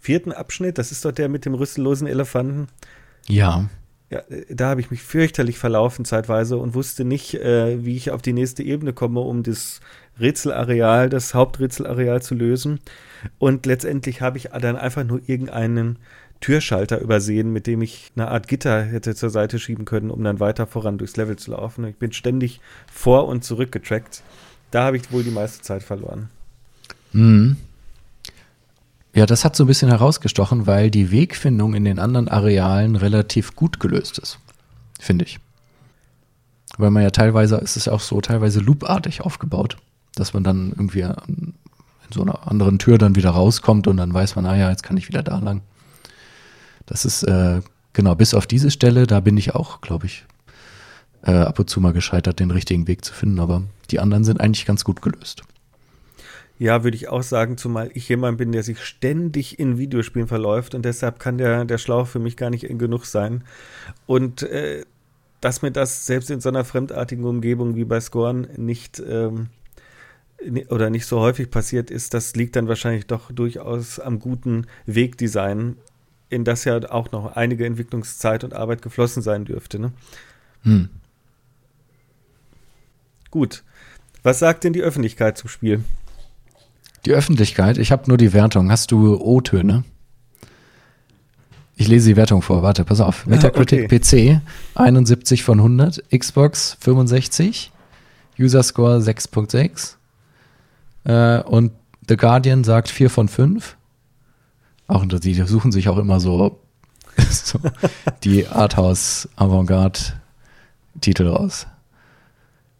vierten Abschnitt, das ist doch der mit dem rüssellosen Elefanten. Ja. Ja, äh, da habe ich mich fürchterlich verlaufen zeitweise und wusste nicht, äh, wie ich auf die nächste Ebene komme, um das Rätselareal, das Haupträtselareal zu lösen. Und letztendlich habe ich dann einfach nur irgendeinen Türschalter übersehen, mit dem ich eine Art Gitter hätte zur Seite schieben können, um dann weiter voran durchs Level zu laufen. Ich bin ständig vor und zurück getrackt. Da habe ich wohl die meiste Zeit verloren. Mhm. Ja, das hat so ein bisschen herausgestochen, weil die Wegfindung in den anderen Arealen relativ gut gelöst ist, finde ich. Weil man ja teilweise, ist es ja auch so teilweise loopartig aufgebaut, dass man dann irgendwie in so einer anderen Tür dann wieder rauskommt und dann weiß man, ah ja, jetzt kann ich wieder da lang. Das ist, äh, genau, bis auf diese Stelle, da bin ich auch, glaube ich, äh, ab und zu mal gescheitert, den richtigen Weg zu finden, aber die anderen sind eigentlich ganz gut gelöst. Ja, würde ich auch sagen, zumal ich jemand bin, der sich ständig in Videospielen verläuft und deshalb kann der, der Schlauch für mich gar nicht genug sein. Und äh, dass mir das selbst in so einer fremdartigen Umgebung wie bei Scorn nicht ähm, oder nicht so häufig passiert ist, das liegt dann wahrscheinlich doch durchaus am guten Wegdesign, in das ja auch noch einige Entwicklungszeit und Arbeit geflossen sein dürfte. Ne? Hm. Gut. Was sagt denn die Öffentlichkeit zum Spiel? Die Öffentlichkeit, ich habe nur die Wertung. Hast du O-Töne? Ich lese die Wertung vor. Warte, pass auf. Metacritic okay. PC 71 von 100, Xbox 65, User Score 6.6 äh, und The Guardian sagt 4 von 5. Auch die suchen sich auch immer so, so die Arthouse Avantgarde Titel raus.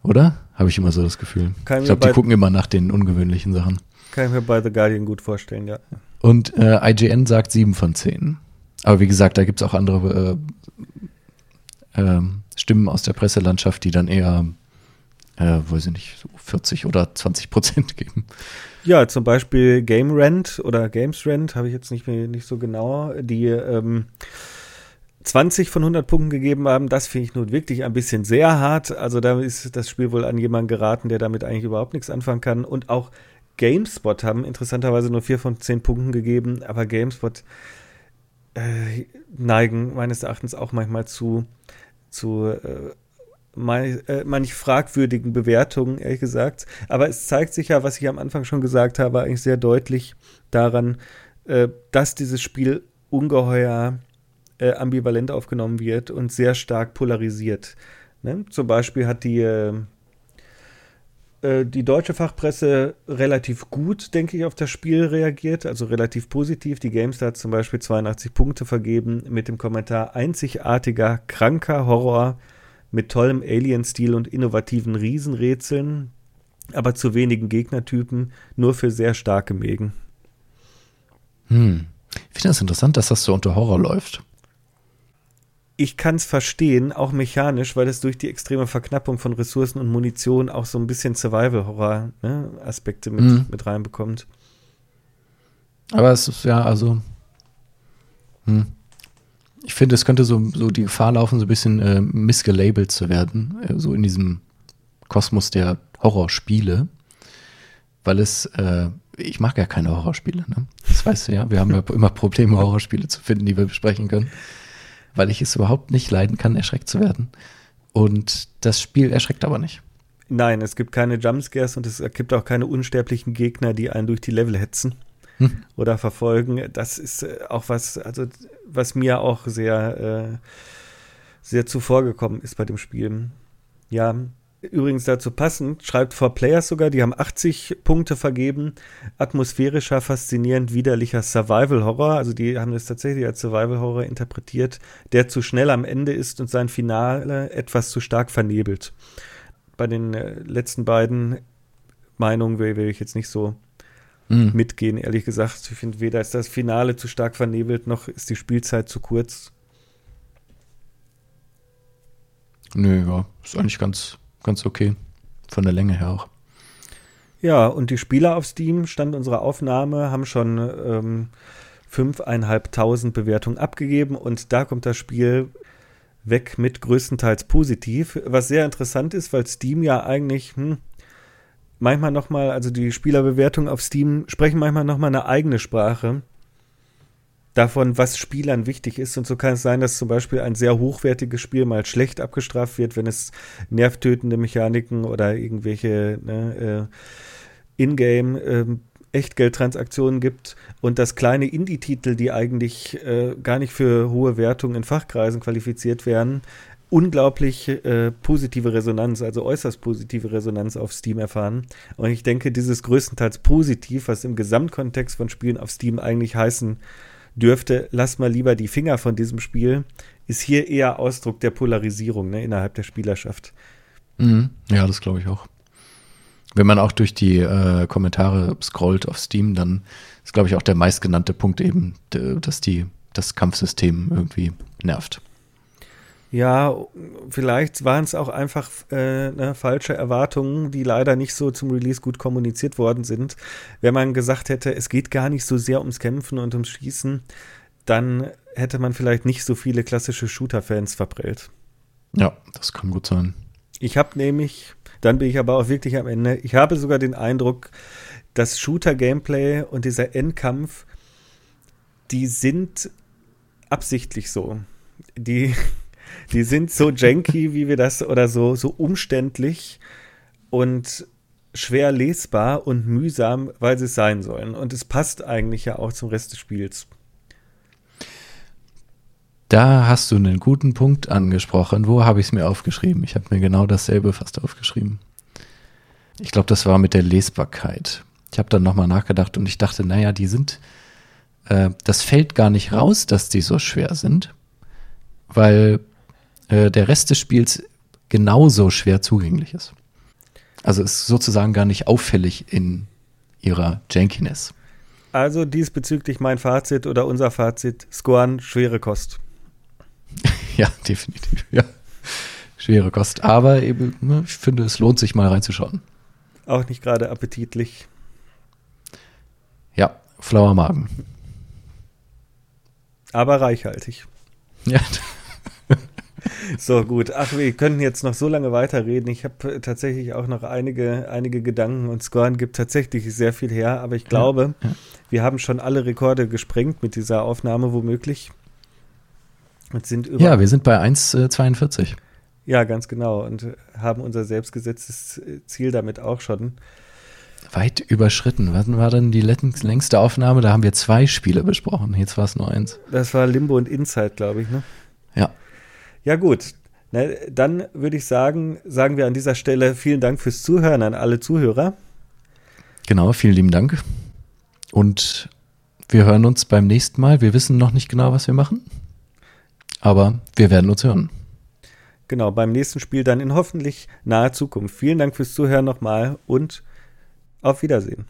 Oder? Habe ich immer so das Gefühl. Kann ich glaube, die gucken immer nach den ungewöhnlichen Sachen. Kann ich mir bei The Guardian gut vorstellen, ja. Und äh, IGN sagt 7 von 10. Aber wie gesagt, da gibt es auch andere äh, äh, Stimmen aus der Presselandschaft, die dann eher, äh, weiß ich nicht, so 40 oder 20 Prozent geben. Ja, zum Beispiel Game Rent oder Games Rent, habe ich jetzt nicht, mehr, nicht so genau, die ähm, 20 von 100 Punkten gegeben haben. Das finde ich nun wirklich ein bisschen sehr hart. Also da ist das Spiel wohl an jemanden geraten, der damit eigentlich überhaupt nichts anfangen kann. Und auch GameSpot haben interessanterweise nur vier von zehn Punkten gegeben, aber GameSpot äh, neigen meines Erachtens auch manchmal zu, zu äh, äh, manch fragwürdigen Bewertungen, ehrlich gesagt. Aber es zeigt sich ja, was ich am Anfang schon gesagt habe, eigentlich sehr deutlich daran, äh, dass dieses Spiel ungeheuer äh, ambivalent aufgenommen wird und sehr stark polarisiert. Ne? Zum Beispiel hat die äh, äh, die deutsche Fachpresse relativ gut, denke ich, auf das Spiel reagiert, also relativ positiv. Die GameStar hat zum Beispiel 82 Punkte vergeben mit dem Kommentar einzigartiger, kranker Horror mit tollem Alien-Stil und innovativen Riesenrätseln, aber zu wenigen Gegnertypen, nur für sehr starke Mägen. Hm. Ich finde das interessant, dass das so unter Horror läuft ich kann es verstehen, auch mechanisch, weil es durch die extreme Verknappung von Ressourcen und Munition auch so ein bisschen Survival-Horror-Aspekte ne, mit, mhm. mit reinbekommt. Aber es ist ja, also, hm. Ich finde, es könnte so, so die Gefahr laufen, so ein bisschen äh, missgelabelt zu werden, äh, so in diesem Kosmos der Horrorspiele, weil es, äh, ich mag ja keine Horrorspiele, ne? Das weißt du ja, wir haben ja immer Probleme, Horrorspiele zu finden, die wir besprechen können weil ich es überhaupt nicht leiden kann, erschreckt zu werden. Und das Spiel erschreckt aber nicht. Nein, es gibt keine Jumpscares und es gibt auch keine unsterblichen Gegner, die einen durch die Level hetzen hm. oder verfolgen. Das ist äh, auch was, also was mir auch sehr, äh, sehr zuvorgekommen ist bei dem Spiel. Ja, Übrigens dazu passend, schreibt For Players sogar, die haben 80 Punkte vergeben. Atmosphärischer, faszinierend, widerlicher Survival-Horror. Also die haben es tatsächlich als Survival-Horror interpretiert, der zu schnell am Ende ist und sein Finale etwas zu stark vernebelt. Bei den äh, letzten beiden Meinungen will ich jetzt nicht so mhm. mitgehen, ehrlich gesagt. Ich finde, weder ist das Finale zu stark vernebelt, noch ist die Spielzeit zu kurz. Nö, ja, ist eigentlich ganz ganz okay. Von der Länge her auch. Ja, und die Spieler auf Steam, Stand unserer Aufnahme, haben schon ähm, 5.500 Bewertungen abgegeben und da kommt das Spiel weg mit größtenteils positiv, was sehr interessant ist, weil Steam ja eigentlich hm, manchmal nochmal, also die Spielerbewertungen auf Steam sprechen manchmal nochmal eine eigene Sprache davon, was Spielern wichtig ist. Und so kann es sein, dass zum Beispiel ein sehr hochwertiges Spiel mal schlecht abgestraft wird, wenn es nervtötende Mechaniken oder irgendwelche ne, äh, Ingame- äh, Echtgeldtransaktionen gibt und dass kleine Indie-Titel, die eigentlich äh, gar nicht für hohe Wertungen in Fachkreisen qualifiziert werden, unglaublich äh, positive Resonanz, also äußerst positive Resonanz auf Steam erfahren. Und ich denke, dieses größtenteils positiv, was im Gesamtkontext von Spielen auf Steam eigentlich heißen dürfte, lass mal lieber die Finger von diesem Spiel, ist hier eher Ausdruck der Polarisierung ne, innerhalb der Spielerschaft. Mhm. Ja, das glaube ich auch. Wenn man auch durch die äh, Kommentare scrollt auf Steam, dann ist, glaube ich, auch der meistgenannte Punkt eben, dass die, das Kampfsystem irgendwie nervt. Ja, vielleicht waren es auch einfach äh, ne, falsche Erwartungen, die leider nicht so zum Release gut kommuniziert worden sind. Wenn man gesagt hätte, es geht gar nicht so sehr ums Kämpfen und ums Schießen, dann hätte man vielleicht nicht so viele klassische Shooter-Fans verprellt. Ja, das kann gut sein. Ich habe nämlich, dann bin ich aber auch wirklich am Ende, ich habe sogar den Eindruck, das Shooter-Gameplay und dieser Endkampf, die sind absichtlich so. Die, die sind so janky, wie wir das, oder so, so umständlich und schwer lesbar und mühsam, weil sie es sein sollen. Und es passt eigentlich ja auch zum Rest des Spiels. Da hast du einen guten Punkt angesprochen. Wo habe ich es mir aufgeschrieben? Ich habe mir genau dasselbe fast aufgeschrieben. Ich glaube, das war mit der Lesbarkeit. Ich habe dann nochmal nachgedacht und ich dachte, naja, die sind, äh, das fällt gar nicht raus, dass die so schwer sind, weil äh, der Rest des Spiels genauso schwer zugänglich ist. Also ist sozusagen gar nicht auffällig in ihrer Jankiness. Also diesbezüglich mein Fazit oder unser Fazit, Scorn, schwere Kost. ja, definitiv, ja. Schwere Kost. Aber eben, ne, ich finde, es lohnt sich mal reinzuschauen. Auch nicht gerade appetitlich. Ja, flauer Magen. Aber reichhaltig. Ja. so, gut. Ach, wir könnten jetzt noch so lange weiterreden. Ich habe tatsächlich auch noch einige, einige Gedanken und Scoren gibt tatsächlich sehr viel her, aber ich glaube, ja, ja. wir haben schon alle Rekorde gesprengt mit dieser Aufnahme womöglich. Und sind über ja, wir sind bei 1,42. Äh, ja, ganz genau. Und haben unser selbstgesetztes Ziel damit auch schon. Weit überschritten. Wann war denn die längste Aufnahme? Da haben wir zwei Spiele besprochen. Jetzt war es nur eins. Das war Limbo und Inside, glaube ich, ne? Ja. Ja, gut. Na, dann würde ich sagen, sagen wir an dieser Stelle vielen Dank fürs Zuhören an alle Zuhörer. Genau, vielen lieben Dank. Und wir hören uns beim nächsten Mal. Wir wissen noch nicht genau, was wir machen. Aber wir werden uns hören. Genau, beim nächsten Spiel dann in hoffentlich naher Zukunft. Vielen Dank fürs Zuhören nochmal und auf Wiedersehen.